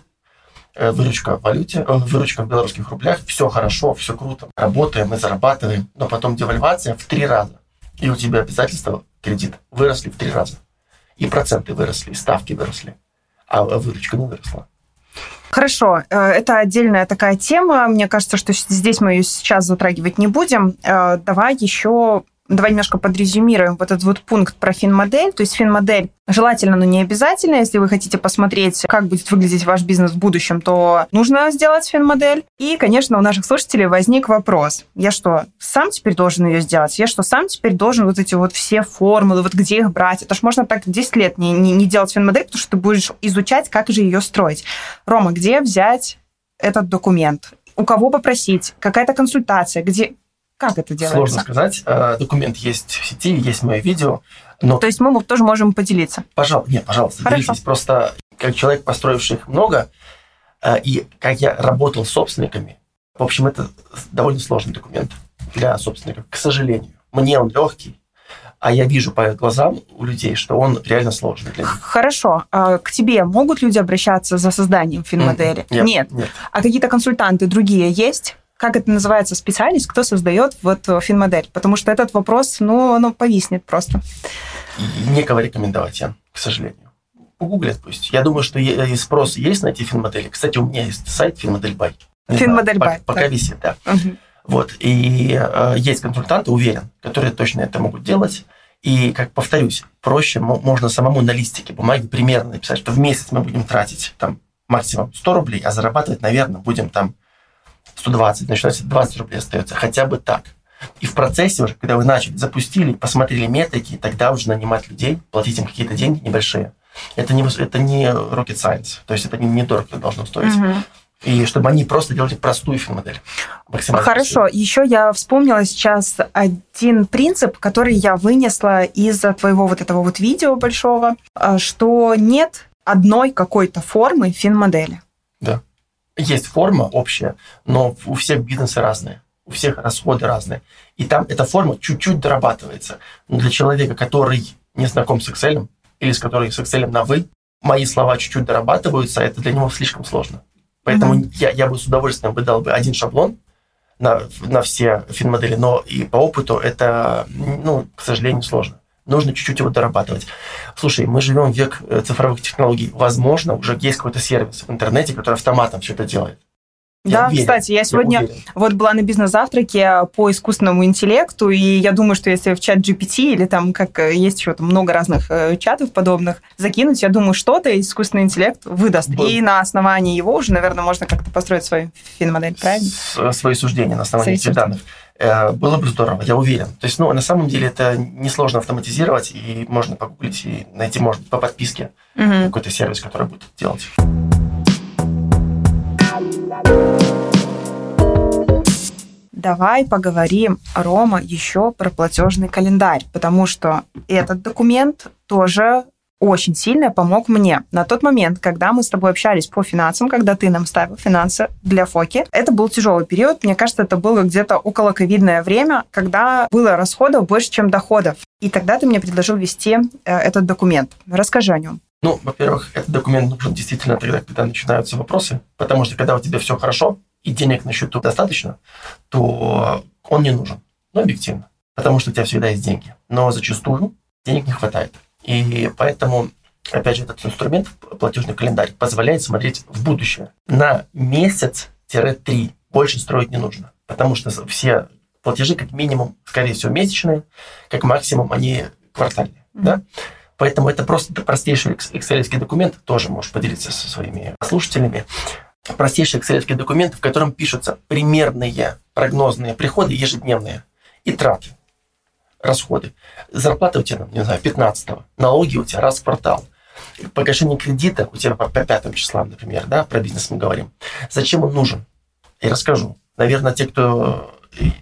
э, выручка в валюте, э, выручка в белорусских рублях, все хорошо, все круто, работаем, мы зарабатываем, но потом девальвация в три раза, и у тебя обязательства кредит выросли в три раза, и проценты выросли, и ставки выросли, а выручка не выросла. Хорошо, э, это отдельная такая тема. Мне кажется, что здесь мы ее сейчас затрагивать не будем. Э, давай еще Давай немножко подрезюмируем вот этот вот пункт про финмодель. То есть финмодель желательно, но не обязательно. Если вы хотите посмотреть, как будет выглядеть ваш бизнес в будущем, то нужно сделать финмодель. И, конечно, у наших слушателей возник вопрос. Я что, сам теперь должен ее сделать? Я что, сам теперь должен вот эти вот все формулы, вот где их брать? Это ж можно так 10 лет не, не, не делать финмодель, потому что ты будешь изучать, как же ее строить. Рома, где взять этот документ? У кого попросить? Какая-то консультация? Где, как это делается? Сложно сказать. Э, документ есть в сети, есть мое видео. Но... То есть мы тоже можем поделиться? Пожалуйста, нет, пожалуйста, Хорошо. делитесь. Просто как человек, построивший их много, э, и как я работал с собственниками, в общем, это довольно сложный документ для собственников, к сожалению. Мне он легкий, а я вижу по глазам у людей, что он реально сложный для них. Хорошо. А к тебе могут люди обращаться за созданием финмодели? Нет. Нет. нет. А какие-то консультанты другие есть? Как это называется, специалист, кто создает вот э, финмодель? Потому что этот вопрос, ну, оно повиснет просто. Некого рекомендовать, Ян, к сожалению. Погуглят пусть. Я думаю, что спрос есть на эти финмодели. Кстати, у меня есть сайт Финмодель Бай. Финмодель Бай. Пока, да. висит, да. Угу. Вот. И э, есть консультанты, уверен, которые точно это могут делать. И, как повторюсь, проще можно самому на листике бумаги примерно написать, что в месяц мы будем тратить там максимум 100 рублей, а зарабатывать, наверное, будем там 120, значит, 20 рублей остается, хотя бы так. И в процессе уже, когда вы начали, запустили, посмотрели метрики, тогда уже нанимать людей, платить им какие-то деньги небольшие. Это не, это не rocket science, то есть это не, не дорого должно стоить. Угу. И чтобы они просто делали простую финмодель. Максимально Хорошо. Простую. Еще я вспомнила сейчас один принцип, который я вынесла из твоего вот этого вот видео большого, а, что нет одной какой-то формы финмодели. Да есть форма общая, но у всех бизнесы разные, у всех расходы разные. И там эта форма чуть-чуть дорабатывается. Но для человека, который не знаком с Excel, или с которым с Excel на «вы», мои слова чуть-чуть дорабатываются, это для него слишком сложно. Поэтому mm-hmm. я, я бы с удовольствием бы дал бы один шаблон на, на все финмодели, но и по опыту это, ну, к сожалению, сложно. Нужно чуть-чуть его дорабатывать. Слушай, мы живем в век э, цифровых технологий. Возможно, уже есть какой-то сервис в интернете, который автоматом все это делает. Я да, уверен, кстати, я сегодня я вот была на бизнес-завтраке по искусственному интеллекту, и я думаю, что если в чат GPT или там, как э, есть еще там много разных э, чатов подобных, закинуть, я думаю, что-то искусственный интеллект выдаст. Был. И на основании его уже, наверное, можно как-то построить свою фин-модель, правильно? С, свои суждения на основании этих данных. Э, было бы здорово, я уверен. То есть, ну, на самом деле это несложно автоматизировать, и можно погуглить и найти, может, по подписке угу. какой-то сервис, который будет делать. Давай поговорим, Рома, еще про платежный календарь, потому что этот документ тоже очень сильно помог мне. На тот момент, когда мы с тобой общались по финансам, когда ты нам ставил финансы для Фоки, это был тяжелый период. Мне кажется, это было где-то около ковидное время, когда было расходов больше, чем доходов. И тогда ты мне предложил вести э, этот документ. Расскажи о нем. Ну, во-первых, этот документ нужен действительно тогда, когда начинаются вопросы, потому что когда у тебя все хорошо и денег на счету достаточно, то он не нужен, ну, объективно, потому что у тебя всегда есть деньги. Но зачастую денег не хватает. И поэтому, опять же, этот инструмент, платежный календарь, позволяет смотреть в будущее. На месяц-три больше строить не нужно, потому что все платежи как минимум, скорее всего, месячные, как максимум они квартальные. Mm-hmm. Да? Поэтому это просто простейший excel документ, тоже можешь поделиться со своими слушателями. Простейший excel документ, в котором пишутся примерные прогнозные приходы ежедневные и траты, расходы. Зарплата у тебя, не знаю, 15-го, налоги у тебя раз в квартал. Погашение кредита у тебя по 5 числам, например, да, про бизнес мы говорим. Зачем он нужен? Я расскажу. Наверное, те, кто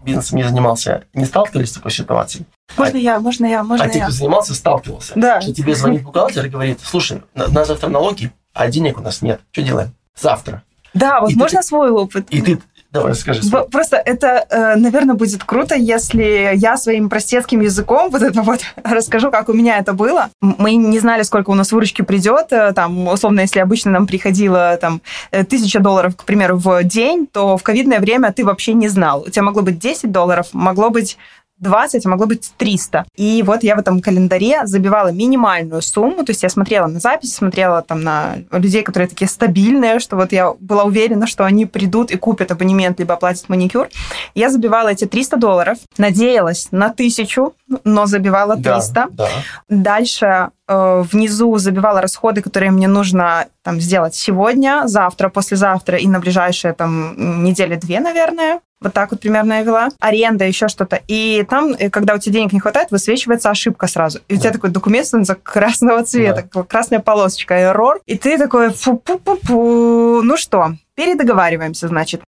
бизнесом не занимался, не сталкивались с такой ситуацией. Можно а, я, можно я, можно а я. А те, кто занимался, сталкивался. Да. Что тебе звонит бухгалтер и говорит, слушай, на, на завтра налоги, а денег у нас нет. Что делаем? Завтра. Да, вот и можно ты, свой опыт. И ты Давай, скажи. Свой. Просто это, э, наверное, будет круто, если я своим простецким языком вот это вот расскажу, как у меня это было. Мы не знали, сколько у нас выручки придет. Э, там, условно, если обычно нам приходило там э, тысяча долларов, к примеру, в день, то в ковидное время ты вообще не знал. У тебя могло быть 10 долларов, могло быть 20, а могло быть 300. И вот я в этом календаре забивала минимальную сумму, то есть я смотрела на записи, смотрела там на людей, которые такие стабильные, что вот я была уверена, что они придут и купят абонемент, либо оплатят маникюр. Я забивала эти 300 долларов, надеялась на тысячу, но забивала 300. Да, да. Дальше э, внизу забивала расходы, которые мне нужно там сделать сегодня, завтра, послезавтра и на ближайшие там недели две, наверное. Вот так вот примерно я вела. Аренда, еще что-то. И там, э, когда у тебя денег не хватает, высвечивается ошибка сразу. И у тебя такой документ становится красного цвета, да. красная полосочка, error. И ты такой, фу-пу-пу-пу. Ну что, передоговариваемся, значит.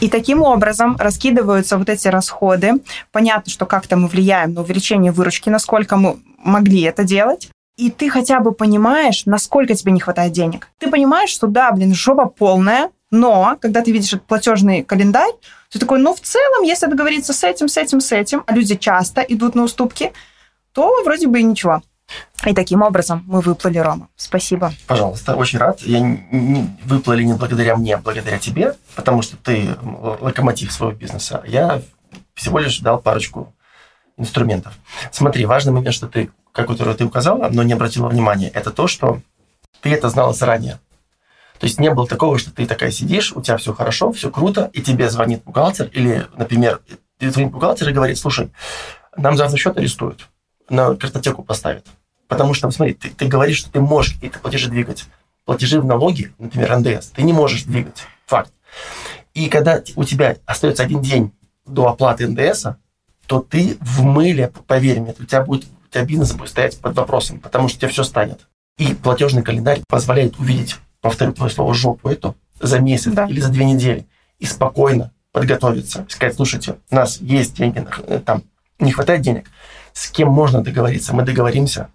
И таким образом раскидываются вот эти расходы. Понятно, что как-то мы влияем на увеличение выручки, насколько мы могли это делать. И ты хотя бы понимаешь, насколько тебе не хватает денег. Ты понимаешь, что да, блин, жопа полная, но когда ты видишь этот платежный календарь, ты такой, ну, в целом, если договориться с этим, с этим, с этим, а люди часто идут на уступки, то вроде бы и ничего. И таким образом мы выплыли, Рома. Спасибо. Пожалуйста, очень рад. Я не, выплыли не благодаря мне, а благодаря тебе, потому что ты локомотив своего бизнеса. Я всего лишь дал парочку инструментов. Смотри, важный момент, что ты, как который ты указала, но не обратила внимания, это то, что ты это знала заранее. То есть не было такого, что ты такая сидишь, у тебя все хорошо, все круто, и тебе звонит бухгалтер, или, например, звонит бухгалтер и говорит, слушай, нам завтра счет арестуют, на картотеку поставят. Потому что, смотри, ты, ты говоришь, что ты можешь какие-то платежи двигать. Платежи в налоги, например, НДС, ты не можешь двигать. Факт. И когда у тебя остается один день до оплаты НДС, то ты в мыле, поверь мне, у тебя будет у тебя бизнес будет стоять под вопросом, потому что у тебя все станет. И платежный календарь позволяет увидеть повторю твое слово, жопу эту за месяц да. или за две недели и спокойно подготовиться, сказать, слушайте, у нас есть деньги, э, там не хватает денег, с кем можно договориться, мы договоримся,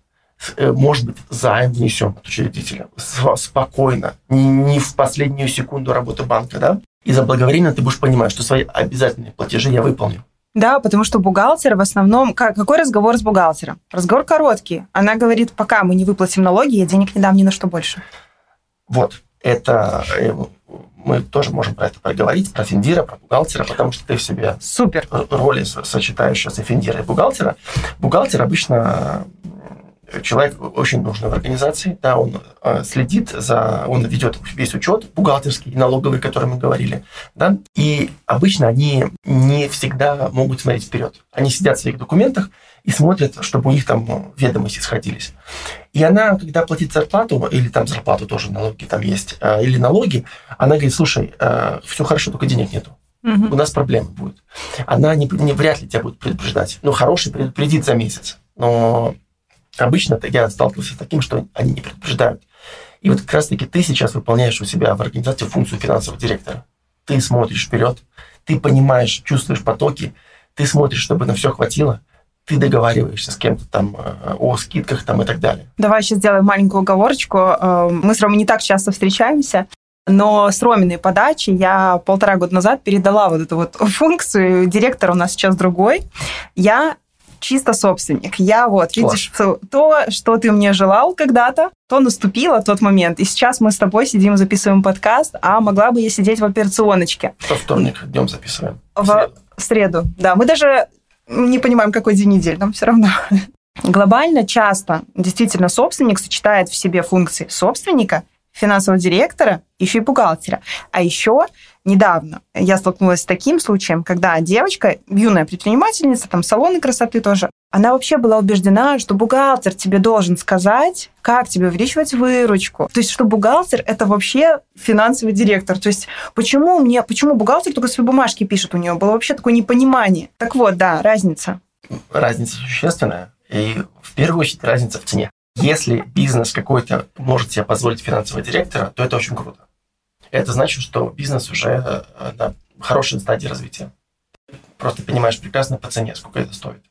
э, может быть, займ внесем от учредителя, спокойно, не в последнюю секунду работы банка, да, и заблаговременно ты будешь понимать, что свои обязательные платежи я выполню. Да, потому что бухгалтер в основном... Какой разговор с бухгалтером? Разговор короткий. Она говорит, пока мы не выплатим налоги, я денег не дам ни на что больше. Вот. Это э, мы тоже можем про это поговорить, про финдира, про бухгалтера, потому что ты в себе Супер. роли сочетаешь сейчас и финдира, и бухгалтера. Бухгалтер обычно человек очень нужный в организации, да, он э, следит за, он ведет весь учет бухгалтерский, налоговый, о котором мы говорили, да, и обычно они не всегда могут смотреть вперед. Они сидят в своих документах и смотрят, чтобы у них там ну, ведомости сходились. И она, когда платит зарплату, или там зарплату тоже налоги там есть, э, или налоги, она говорит, слушай, э, все хорошо, только денег нету. Угу. У нас проблемы будут. Она не, не вряд ли тебя будет предупреждать. Ну, хороший предупредит за месяц. Но Обычно я сталкивался с таким, что они не предупреждают. И вот как раз-таки ты сейчас выполняешь у себя в организации функцию финансового директора. Ты смотришь вперед, ты понимаешь, чувствуешь потоки, ты смотришь, чтобы на все хватило, ты договариваешься с кем-то там э, о скидках там и так далее. Давай сейчас сделаем маленькую оговорочку. Э, мы с Ромой не так часто встречаемся, но с Роминой подачи я полтора года назад передала вот эту вот функцию. Директор у нас сейчас другой. Я чисто собственник. Я вот, видишь, то, что ты мне желал когда-то, то наступило тот момент. И сейчас мы с тобой сидим, записываем подкаст, а могла бы я сидеть в операционочке. Во вторник днем записываем. В, в среду, да. Мы даже не понимаем, какой день недели, нам все равно. Глобально часто действительно собственник сочетает в себе функции собственника, финансового директора, еще и бухгалтера. А еще недавно я столкнулась с таким случаем, когда девочка, юная предпринимательница, там салоны красоты тоже, она вообще была убеждена, что бухгалтер тебе должен сказать, как тебе увеличивать выручку. То есть, что бухгалтер – это вообще финансовый директор. То есть, почему мне, почему бухгалтер только свои бумажки пишет? У нее было вообще такое непонимание. Так вот, да, разница. Разница существенная. И в первую очередь разница в цене. Если бизнес какой-то может себе позволить финансового директора, то это очень круто это значит, что бизнес уже э, на хорошей стадии развития. Просто понимаешь прекрасно по цене, сколько это стоит,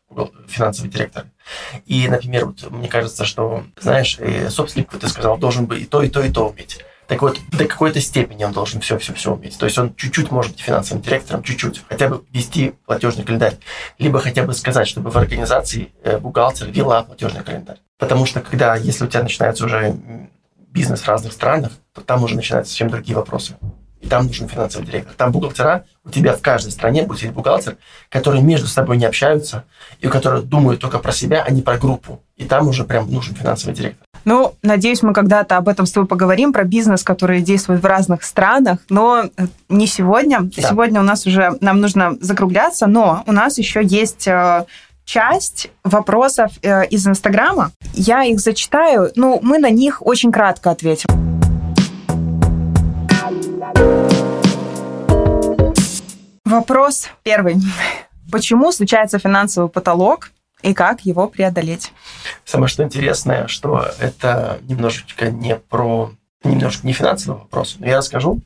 финансовый директор. И, например, вот мне кажется, что, знаешь, собственник, вот ты сказал, должен бы и то, и то, и то уметь. Так вот, до какой-то степени он должен все-все-все уметь. То есть он чуть-чуть может быть финансовым директором, чуть-чуть, хотя бы вести платежный календарь. Либо хотя бы сказать, чтобы в организации э, бухгалтер вела платежный календарь. Потому что когда, если у тебя начинается уже бизнес в разных странах, то там уже начинаются совсем другие вопросы. И там нужен финансовый директор. Там бухгалтера, у тебя в каждой стране будет сидеть бухгалтер, которые между собой не общаются, и у которых думают только про себя, а не про группу. И там уже прям нужен финансовый директор. Ну, надеюсь, мы когда-то об этом с тобой поговорим, про бизнес, который действует в разных странах, но э, не сегодня. Да. Сегодня у нас уже, нам нужно закругляться, но у нас еще есть э, часть вопросов э, из Инстаграма. Я их зачитаю, ну, мы на них очень кратко ответим. Вопрос первый. Почему случается финансовый потолок и как его преодолеть? Самое что интересное, что это немножечко не про немножко не финансовый вопрос, но я расскажу,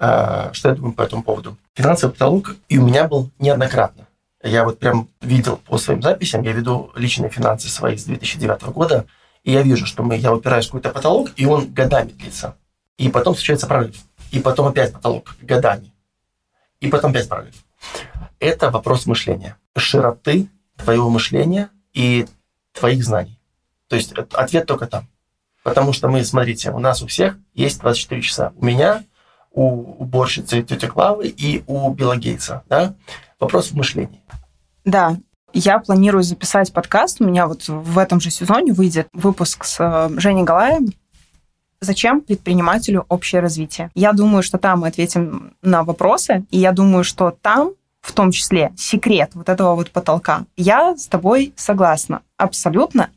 э, что я думаю по этому поводу. Финансовый потолок и у меня был неоднократно. Я вот прям видел по своим записям, я веду личные финансы свои с 2009 года, и я вижу, что мы, я упираюсь в какой-то потолок, и он годами длится. И потом случается прорыв. И потом опять потолок годами. И потом опять прорыв. Это вопрос мышления. Широты твоего мышления и твоих знаний. То есть ответ только там. Потому что мы, смотрите, у нас у всех есть 24 часа. У меня, у уборщицы тети Клавы и у Билла Гейтса. Да? Вопрос в мышлении. Да, я планирую записать подкаст. У меня вот в этом же сезоне выйдет выпуск с э, Женей Галаем. Зачем предпринимателю общее развитие? Я думаю, что там мы ответим на вопросы, и я думаю, что там в том числе секрет вот этого вот потолка. Я с тобой согласна, абсолютно.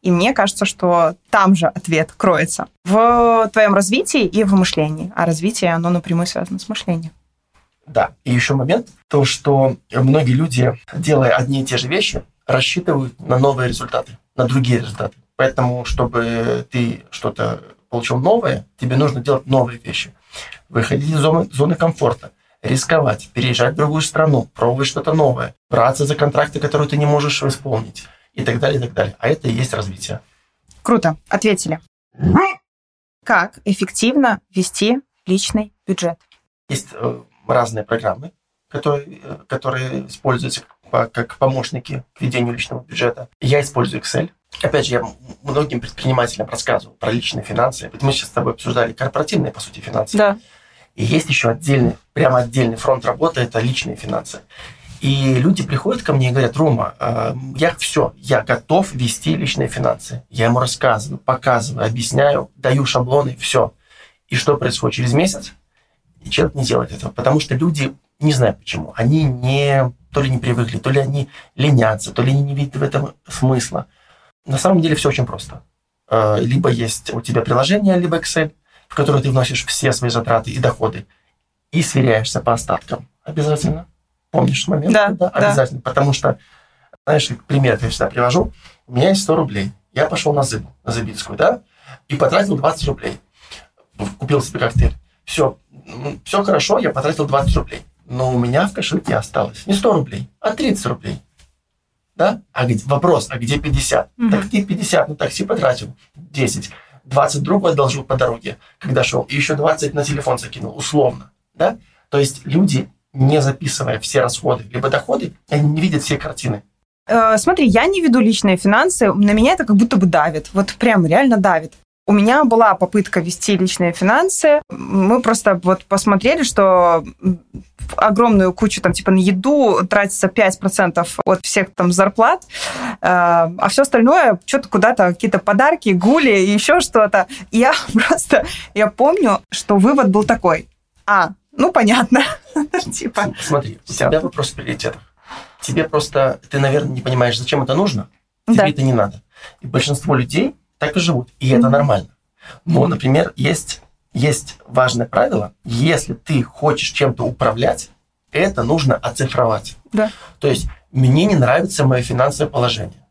И мне кажется, что там же ответ кроется в твоем развитии и в мышлении. А развитие, оно напрямую связано с мышлением. Да, и еще момент, то, что многие люди, делая одни и те же вещи, рассчитывают на новые результаты, на другие результаты. Поэтому, чтобы ты что-то получил новое, тебе нужно делать новые вещи. Выходить из зоны, зоны комфорта, рисковать, переезжать в другую страну, пробовать что-то новое, браться за контракты, которые ты не можешь исполнить и так далее, и так далее. А это и есть развитие. Круто, ответили. Как эффективно вести личный бюджет? Есть э, разные программы. которые, э, которые используются как, как помощники к ведению личного бюджета. Я использую Excel. Опять же, я многим предпринимателям рассказывал про личные финансы. Ведь мы сейчас с тобой обсуждали корпоративные, по сути, финансы. Да. И есть еще отдельный, прямо отдельный фронт работы – это личные финансы. И люди приходят ко мне и говорят, Рома, э, я все, я готов вести личные финансы. Я ему рассказываю, показываю, объясняю, даю шаблоны, все. И что происходит через месяц? И человек не делает этого, потому что люди, не знаю почему, они не, то ли не привыкли, то ли они ленятся, то ли они не видят в этом смысла. На самом деле все очень просто. Э, либо есть у тебя приложение, либо Excel, в которое ты вносишь все свои затраты и доходы, и сверяешься по остаткам обязательно Помнишь момент? Да, да. Обязательно. Потому что, знаешь, пример я всегда привожу. У меня есть 100 рублей. Я пошел на Зыбу, на Зыбицкую, да, и потратил 20 рублей. Купил себе коктейль. Все, все хорошо, я потратил 20 рублей. Но у меня в кошельке осталось не 100 рублей, а 30 рублей. Да? А где, вопрос, а где 50? Угу. Так ты 50 на такси потратил, 10. 20 другу одолжил по дороге, когда шел, и еще 20 на телефон закинул, условно. Да? То есть люди не записывая все расходы либо доходы, они не видят все картины. Э, смотри, я не веду личные финансы, на меня это как будто бы давит, вот прям реально давит. У меня была попытка вести личные финансы. Мы просто вот посмотрели, что огромную кучу там типа на еду тратится 5% от всех там зарплат, э, а все остальное что-то куда-то, какие-то подарки, гули и еще что-то. И я просто, я помню, что вывод был такой. А, ну, понятно. типа. Смотри, у тебя вопрос приоритетов. Тебе просто, ты, наверное, не понимаешь, зачем это нужно. Тебе да. это не надо. И большинство людей так и живут, и это нормально. Но, например, есть, есть важное правило. Если ты хочешь чем-то управлять, это нужно оцифровать. Да. То есть мне не нравится мое финансовое положение.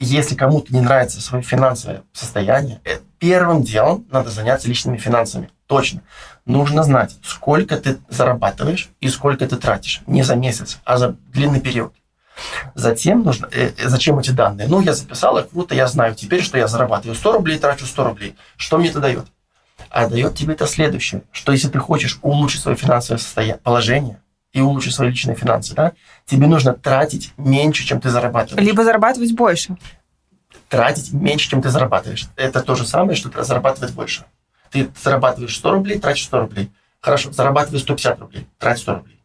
Если кому-то не нравится свое финансовое состояние, э, первым делом надо заняться личными финансами. Точно. Нужно знать, сколько ты зарабатываешь и сколько ты тратишь. Не за месяц, а за длинный период. Затем нужно... Э, э зачем эти данные? Ну, я записал их, круто, я знаю теперь, что я зарабатываю 100 рублей, трачу 100 рублей. Что мне это дает? А дает тебе это следующее, что если ты хочешь улучшить свое финансовое состояние, положение и улучшить свои личные финансы, да, тебе нужно тратить меньше, чем ты зарабатываешь. Либо зарабатывать больше. Тратить меньше, чем ты зарабатываешь. Это то же самое, что зарабатывать больше. Ты зарабатываешь 100 рублей, тратишь 100 рублей. Хорошо, зарабатываешь 150 рублей, трать 100 рублей.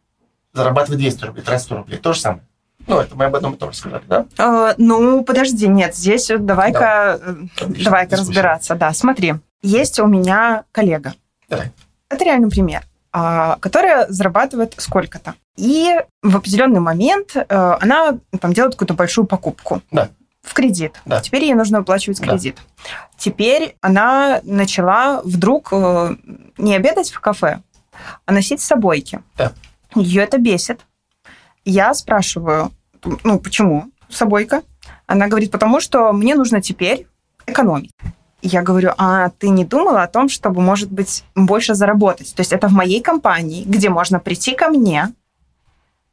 Зарабатывай 200 рублей, трать 100 рублей. То же самое. Ну, это мы об одном и том же сказали, да? Uh, ну, подожди, нет, здесь давай-ка да. давай разбираться. Да, смотри, есть у меня коллега. Давай. Это реальный пример, а, которая зарабатывает сколько-то. И в определенный момент э, она там делает какую-то большую покупку. Да в кредит. Да. Теперь ей нужно выплачивать кредит. Да. Теперь она начала вдруг э, не обедать в кафе, а носить собойки. Да. Ее это бесит. Я спрашиваю, ну, почему собойка? Она говорит, потому что мне нужно теперь экономить. Я говорю, а ты не думала о том, чтобы, может быть, больше заработать? То есть это в моей компании, где можно прийти ко мне,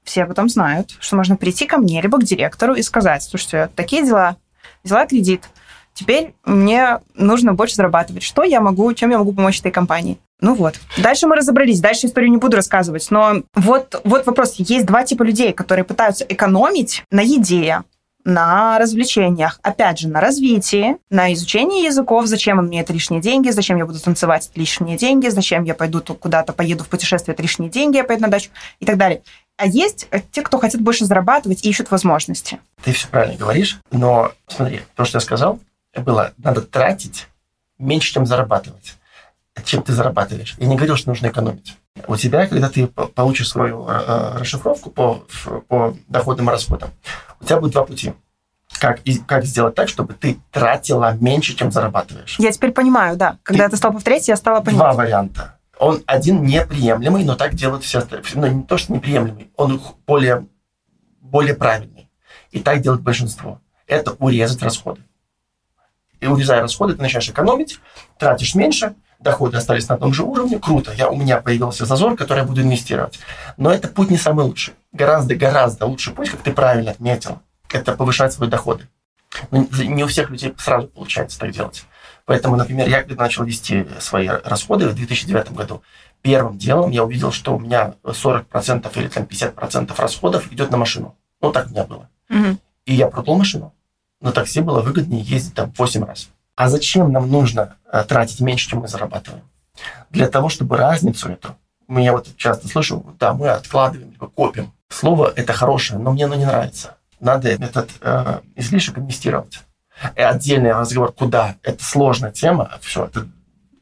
все об этом знают, что можно прийти ко мне, либо к директору и сказать, слушайте, такие дела, взяла кредит, теперь мне нужно больше зарабатывать. Что я могу, чем я могу помочь этой компании? Ну вот. Дальше мы разобрались. Дальше историю не буду рассказывать. Но вот, вот вопрос. Есть два типа людей, которые пытаются экономить на еде, на развлечениях, опять же, на развитии, на изучении языков, зачем мне это лишние деньги, зачем я буду танцевать это лишние деньги, зачем я пойду куда-то, поеду в путешествие, это лишние деньги, я поеду на дачу и так далее. А есть те, кто хотят больше зарабатывать и ищут возможности. Ты все правильно говоришь, но смотри, то, что я сказал, было, надо тратить меньше, чем зарабатывать. Чем ты зарабатываешь. Я не говорил, что нужно экономить. У тебя, когда ты получишь свою э, э, расшифровку по, по доходам и расходам, у тебя будет два пути. Как, и, как сделать так, чтобы ты тратила меньше, чем зарабатываешь. Я теперь понимаю, да. Когда ты, ты стал повторять, я стала понимать. Два варианта он один неприемлемый, но так делают все остальные. Ну, не то, что неприемлемый, он более, более правильный. И так делает большинство. Это урезать расходы. И урезая расходы, ты начинаешь экономить, тратишь меньше, доходы остались на том же уровне, круто, я, у меня появился зазор, который я буду инвестировать. Но это путь не самый лучший. Гораздо-гораздо лучший путь, как ты правильно отметил, это повышать свои доходы. Но не у всех людей сразу получается так делать. Поэтому, например, я когда начал вести свои расходы в 2009 году, первым делом я увидел, что у меня 40% или там 50% расходов идет на машину. Ну, так у меня было. Мгм. И я продал машину. На такси было выгоднее ездить там 8 раз. А зачем нам нужно э, тратить меньше, чем мы зарабатываем? Для того, чтобы разницу эту, я вот часто слышу, да, мы откладываем, либо копим. Слово это хорошее, но мне оно не нравится. Надо этот э, излишек инвестировать. И отдельный разговор, куда, это сложная тема, все, это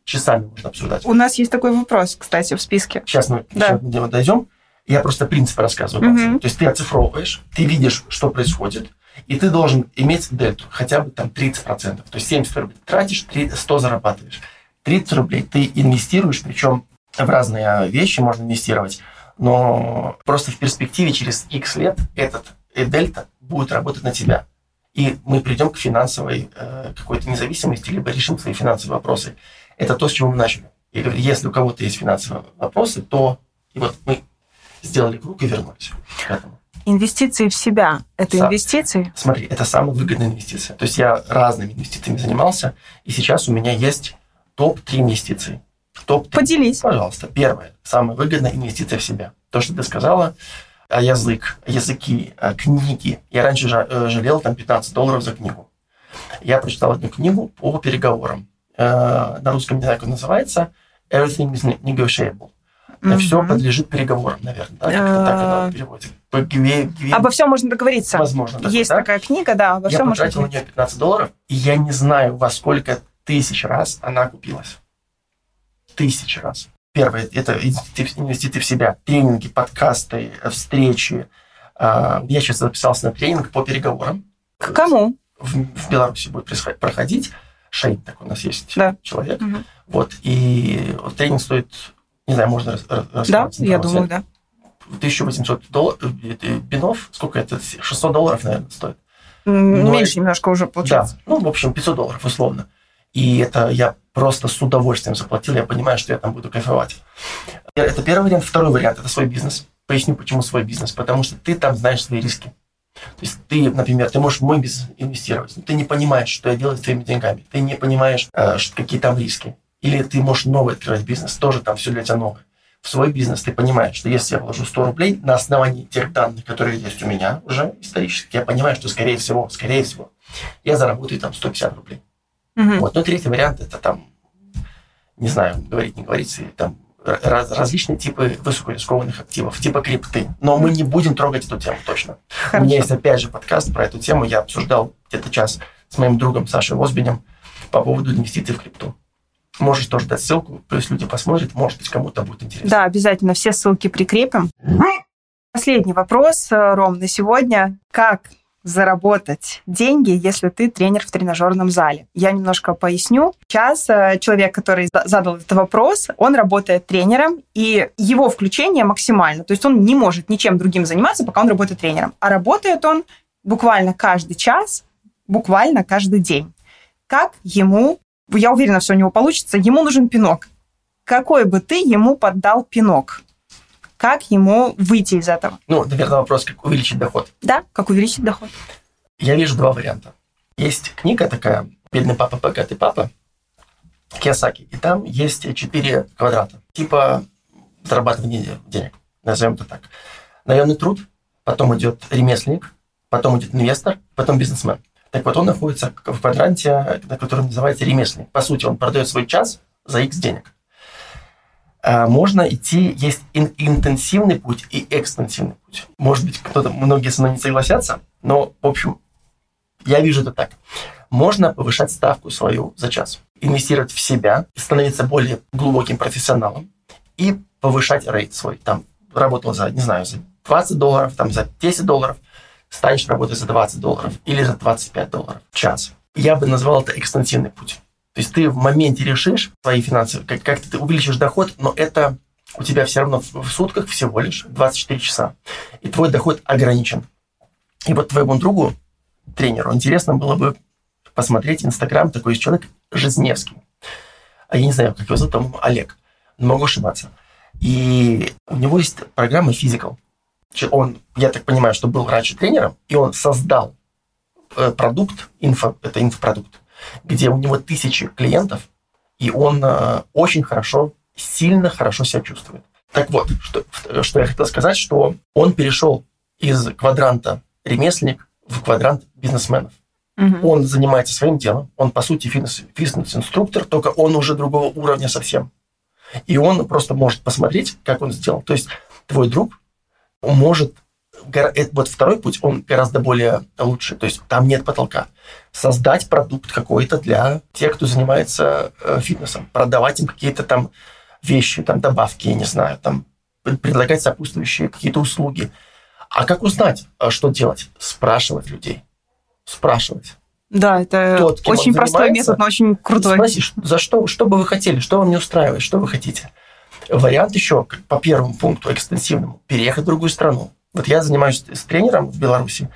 часами можно обсуждать. У нас есть такой вопрос, кстати, в списке. Сейчас мы Да. еще дойдем. Я просто принципы рассказываю. Базовые. То есть ты оцифровываешь, ты видишь, что происходит, и ты должен иметь дельту, хотя бы там 30%. То есть 70 рублей тратишь, 3 100 зарабатываешь. 30 рублей ты инвестируешь, причем в разные вещи можно инвестировать, но просто в перспективе через X лет этот э, дельта будет работать на тебя. И мы придем к финансовой э, какой-то независимости, либо решим свои финансовые вопросы. Это то, с чего мы начали. И если у кого-то есть финансовые вопросы, то и вот мы сделали круг и вернулись к этому. Инвестиции в себя – это Да. инвестиции? Смотри, это самая выгодная инвестиция. То есть я разными инвестициями занимался, и сейчас у меня есть топ-3 инвестиций. Топ-3. Поделись. Пожалуйста. Первое. Самая выгодная инвестиция в себя. То, что ты сказала, а язык, языки, а, книги. Я раньше э, жалел там 15 долларов за книгу. Я прочитал одну книгу по переговорам. Э, На русском не знаю, как называется. Everything is ne- negotiable. Все Мгм. подлежит переговорам, наверное. Да? Как-то так А. она переводится. По гве- гве- Обо всем можно договориться. Возможно. такое, Есть да? такая книга, да, обо Я всем можно потратил на договориться. нее 15 долларов, и я не знаю, во сколько тысяч раз она купилась. Тысяч раз. Первое – это инвестиции в себя. Тренинги, подкасты, встречи. А, Я сейчас записался на тренинг по переговорам. К кому? В, в Беларуси будет проходить. Шейн такой у нас есть Да. человек. Мгм. Вот. И тренинг стоит, не знаю, можно рас- рас- Да, рассказать я думаю, да. 1800 долларов, бинов, сколько это? 600 долларов, наверное, стоит. Но Меньше немножко уже получается. Да, ну, в общем, 500 долларов условно. И это я просто с удовольствием заплатил, я понимаю, что я там буду кайфовать. Это первый вариант. Второй вариант – это свой бизнес. Поясню, почему свой бизнес. Потому что ты там знаешь свои риски. То есть ты, например, ты можешь в мой бизнес инвестировать, но ты не понимаешь, что я делаю с твоими деньгами. Ты не понимаешь, э, какие там риски. Или ты можешь новый открывать бизнес, тоже там все для тебя новое. В свой бизнес ты понимаешь, что если я вложу 100 рублей на основании тех данных, которые есть у меня уже исторически, я понимаю, что скорее всего, скорее всего, я заработаю там 150 рублей. Мгм. Вот. Ну, третий вариант – это там, не знаю, говорить, не говорить, там раз- различные типы высокорискованных активов, типа крипты. Но мы не будем трогать эту тему точно. У Хорошо. меня есть, опять же, подкаст про эту тему. Я обсуждал где-то час с моим другом Сашей Возбинем по поводу инвестиций в крипту. Можешь тоже дать ссылку, плюс люди посмотрят, может быть, кому-то будет интересно. Да, обязательно все ссылки прикрепим. Последний вопрос, э, Ром, на сегодня. Как заработать деньги, если ты тренер в тренажерном зале? Я немножко поясню. Сейчас э, человек, который за- задал этот вопрос, он работает тренером, и его включение максимально. То есть он не может ничем другим заниматься, пока он работает тренером. А работает он буквально каждый час, буквально каждый день. Как ему, я уверена, все у него получится, ему нужен пинок. Какой бы ты ему поддал пинок? Как ему выйти из этого? Ну, наверное, вопрос, как увеличить доход. Да, как увеличить доход? Я вижу два варианта. Есть книга такая «Бедный папа, богатый папа» Киосаки, и там есть четыре квадрата, типа зарабатывания де- денег, назовем это так. Наемный труд, потом идет ремесленник, потом идет инвестор, потом бизнесмен. Так вот, он находится в квадранте, на котором называется ремесленник. По сути, он продает свой час за X денег. А, Можно идти, есть ин- интенсивный путь и экстенсивный путь. Может быть, кто-то, многие со мной не согласятся, но, в общем, я вижу это так. Можно повышать ставку свою за час, инвестировать в себя, становиться более глубоким профессионалом и повышать рейд свой. Там работал за, не знаю, за 20 долларов, там за 10 долларов, станешь работать за 20 долларов или за 25 долларов в час. Я бы назвал это экстенсивный путь. То есть ты в моменте решишь свои финансы, как, как ты увеличишь доход, но это у тебя все равно в, сутках всего лишь 24 часа. И твой доход ограничен. И вот твоему другу, тренеру, интересно было бы посмотреть Инстаграм, такой есть человек Жизневский. А я не знаю, как его зовут, по-моему, Олег. Могу ошибаться. И у него есть программа Physical. Он, я так понимаю, что был раньше тренером, и он создал э, продукт, инфо, это инфопродукт, где у него тысячи клиентов, и он э, очень хорошо сильно хорошо себя чувствует. Так вот, что, что я хотел сказать, что он перешел из квадранта ремесленник в квадрант бизнесменов. Угу. Он занимается своим делом, он, по сути, фитнес, фитнес-инструктор, только он уже другого уровня совсем. И он просто может посмотреть, как он сделал. То есть твой друг может... Э, вот второй путь, он гораздо более лучший. То есть там нет потолка. Создать продукт какой-то для тех, кто занимается э, фитнесом. Продавать им какие-то там вещи, там добавки, я не знаю, там предлагать сопутствующие какие-то услуги. А как узнать, а что делать? Спрашивать людей спрашивать. Да, это Тот, очень простой метод, но очень крутой. Спроси, за что, что бы вы хотели, что вам не устраивает, что вы хотите. Вариант еще, по первому пункту экстенсивному, переехать в другую страну. Вот я занимаюсь с тренером в Беларуси,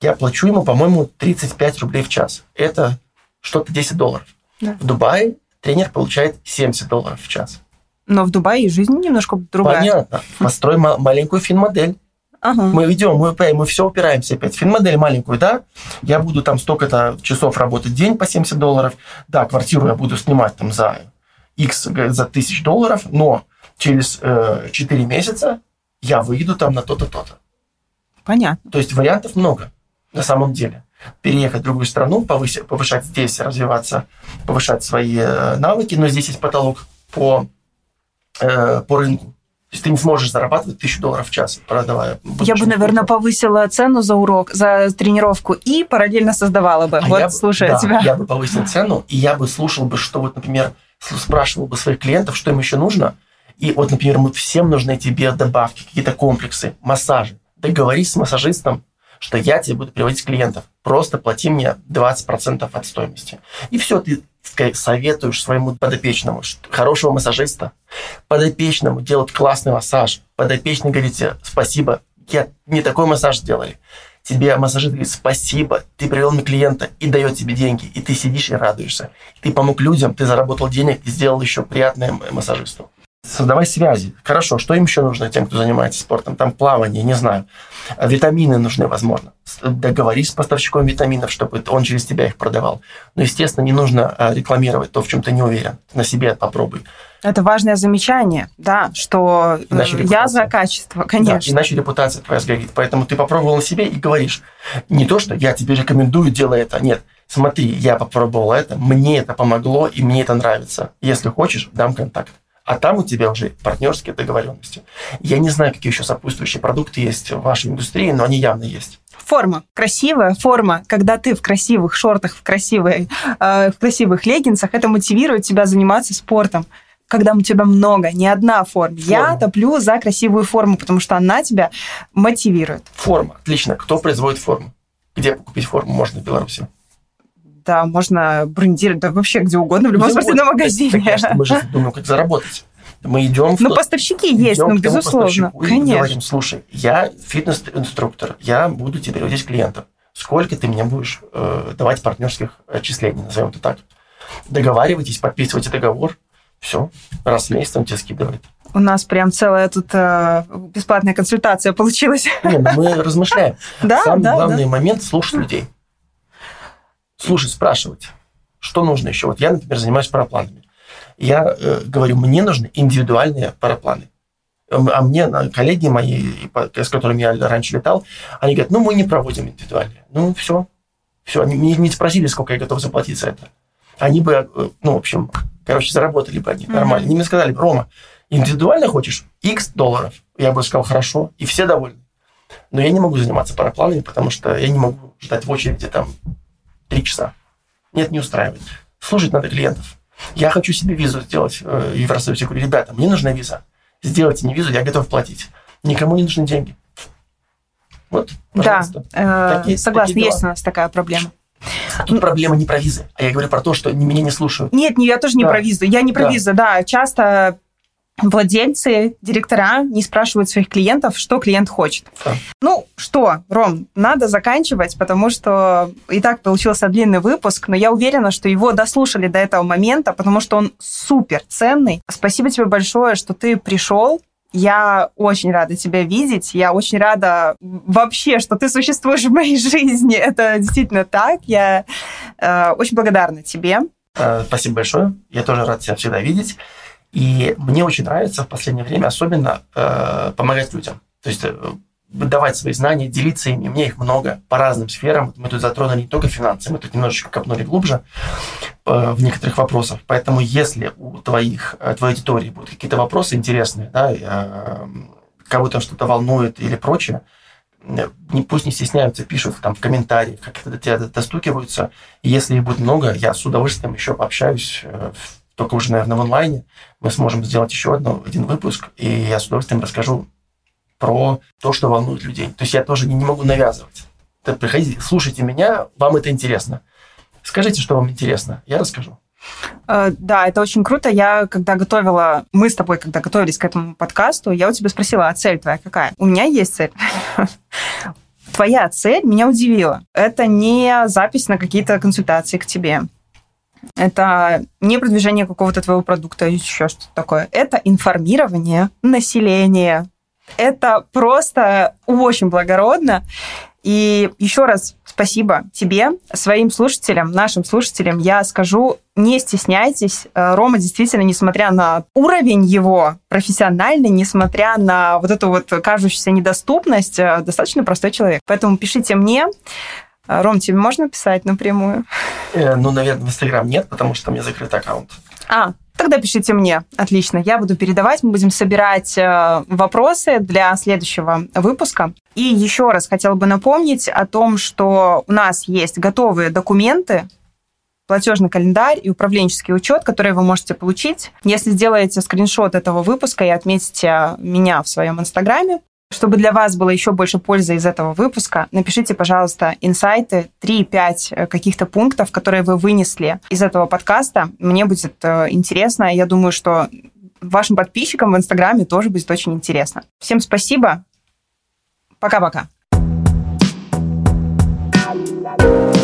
я плачу ему, по-моему, 35 рублей в час. Это что-то 10 долларов. Да. В Дубае тренер получает 70 долларов в час. Но в Дубае жизнь немножко другая. Понятно. Построй маленькую финмодель. Ага. Мы ведем, мы, мы все упираемся опять. Финмодель маленькую, да, я буду там столько-то часов работать в день по 70 долларов, да, квартиру я буду снимать там за X, за тысяч долларов, но через э, 4 месяца я выйду там на то-то, то-то. Понятно. То есть вариантов много на самом деле. Переехать в другую страну, повысить, повышать здесь, развиваться, повышать свои э, навыки, но здесь есть потолок по, э, по рынку. То есть ты не сможешь зарабатывать тысячу долларов в час, продавая. Я бы, наверное, повысила цену за урок, за тренировку и параллельно создавала бы. А вот, я слушая да, тебя. Я бы повысил цену, и я бы слушал бы, что вот, например, спрашивал бы своих клиентов, что им еще нужно. И вот, например, мы всем нужны эти биодобавки, какие-то комплексы, массажи. Договорись с массажистом, что я тебе буду приводить клиентов. Просто плати мне 20% от стоимости. И все, ты советуешь своему подопечному, хорошего массажиста, подопечному делать классный массаж, подопечный говорите спасибо, я не такой массаж сделали. Тебе массажист говорит спасибо, ты привел мне клиента и дает тебе деньги, и ты сидишь и радуешься. Ты помог людям, ты заработал денег и сделал еще приятное массажисту. Создавай связи. Хорошо, что им еще нужно тем, кто занимается спортом? Там плавание, не знаю. Витамины нужны, возможно. Договорись с поставщиком витаминов, чтобы он через тебя их продавал. Но, естественно, не нужно а, рекламировать то, в чем ты не уверен. На себе попробуй. Это важное замечание, да, что э, иначе я за качество, конечно. Да, иначе репутация твоя сгорит. Поэтому ты попробовал на себе и говоришь, не то, что я тебе рекомендую, делай это. Нет, смотри, я попробовал это, мне это помогло, и мне это нравится. Если хочешь, дам контакт а там у тебя уже партнерские договоренности. Я не знаю, какие еще сопутствующие продукты есть в вашей индустрии, но они явно есть. Форма. Красивая форма. Когда ты в красивых шортах, в, красивой, э, в красивых леггинсах, это мотивирует тебя заниматься спортом когда у тебя много, не одна форма. форма. Я топлю за красивую форму, потому что она тебя мотивирует. Форма. Отлично. Кто производит форму? Где купить форму можно в Беларуси? Да, можно брендировать, да вообще где угодно, в любом спортивном магазине. Конечно, мы же думаем, как заработать. Мы идем... Ну, поставщики есть, ну, безусловно. Конечно. говорим, слушай, я фитнес-инструктор, я буду тебе приводить клиентов. Сколько ты мне будешь э, давать партнерских отчислений, назовем это так. Договаривайтесь, подписывайте договор, все, раз в месяц он тебе скидывает. У нас прям целая тут э, бесплатная консультация получилась. Нет, ну, мы размышляем. Да, Самый да, главный да. момент – слушать людей слушать, спрашивать, что нужно еще. Вот я, например, занимаюсь парапланами. Я э, говорю, мне нужны индивидуальные парапланы. А мне коллеги мои, с которыми я раньше летал, они говорят, ну, мы не проводим индивидуальные. Ну, все. Все. Они мне не спросили, сколько я готов заплатить за это. Они бы, э, ну, в общем, короче, заработали бы они нормально. Они мне сказали, Рома, индивидуально хочешь? X долларов. Я бы сказал, хорошо. И все довольны. Но я не могу заниматься парапланами, потому что я не могу ждать в очереди там Три часа. Нет, не устраивает. Слушать надо клиентов. Я хочу себе визу сделать э, в Евросоюзе. Я говорю, ребята, мне нужна виза. Сделайте мне визу, я готов платить. Никому не нужны деньги. Вот, пожалуйста. Да, э, такие, согласна, такие есть у нас такая проблема. Тут проблема не про визы, а я говорю про то, что меня не слушают. Нет, не, я тоже не да. про визу. Я не про да. визу, да. Часто владельцы, директора не спрашивают своих клиентов, что клиент хочет. Да. Ну что, Ром, надо заканчивать, потому что и так получился длинный выпуск, но я уверена, что его дослушали до этого момента, потому что он супер ценный. Спасибо тебе большое, что ты пришел. Я очень рада тебя видеть. Я очень рада вообще, что ты существуешь в моей жизни. Это действительно так. Я э, очень благодарна тебе. Э, спасибо большое. Я тоже рад тебя всегда видеть. И мне очень нравится в последнее время особенно э, помогать людям. То есть э, выдавать свои знания, делиться ими. Меня их много по разным сферам. Мы тут затронули не только финансы, мы тут немножечко копнули глубже э, в некоторых вопросах. Поэтому если у твоих, э, твоей аудитории будут какие-то вопросы интересные, да, э, кого-то что-то волнует или прочее, не, пусть не стесняются, пишут там в комментариях, как это до тебя достукиваются. Если их будет много, я с удовольствием еще пообщаюсь, только уже, наверное, в онлайне. Мы сможем сделать еще одно, один выпуск, и я с удовольствием расскажу про то, что волнует людей. То есть я тоже не, могу навязывать. Так, приходите, слушайте меня, вам это интересно. Скажите, что вам интересно, я расскажу. Э, да, это очень круто. Я, когда готовила, мы с тобой, когда готовились к этому подкасту, я у тебя спросила, а цель твоя какая? У меня есть цель. Твоя цель меня удивила. Это не запись на какие-то консультации к тебе. Это не продвижение какого-то твоего продукта или еще что-то такое. Это информирование населения это просто очень благородно. И еще раз спасибо тебе, своим слушателям, нашим слушателям. Я скажу, не стесняйтесь. Э, Рома действительно, несмотря на уровень его профессиональный, несмотря на вот эту вот кажущуюся недоступность, э, достаточно простой человек. Поэтому пишите мне. Э, Ром, тебе можно писать напрямую? ну, наверное, в Инстаграм нет, потому что у меня закрыт аккаунт. А, Тогда пишите мне. Отлично. Я буду передавать. Мы будем собирать э, вопросы для следующего выпуска. И еще раз хотела бы напомнить о том, что у нас есть готовые документы, платежный календарь и управленческий учет, которые вы можете получить. Если сделаете скриншот этого выпуска и отметите меня в своем инстаграме, чтобы для вас было еще больше пользы из этого выпуска, напишите, пожалуйста, инсайты, 3-5 э, каких-то пунктов, которые вы вынесли из этого подкаста. Мне будет э, интересно. Я думаю, что вашим подписчикам в Инстаграме тоже будет очень интересно. Всем спасибо. Пока-пока. thank you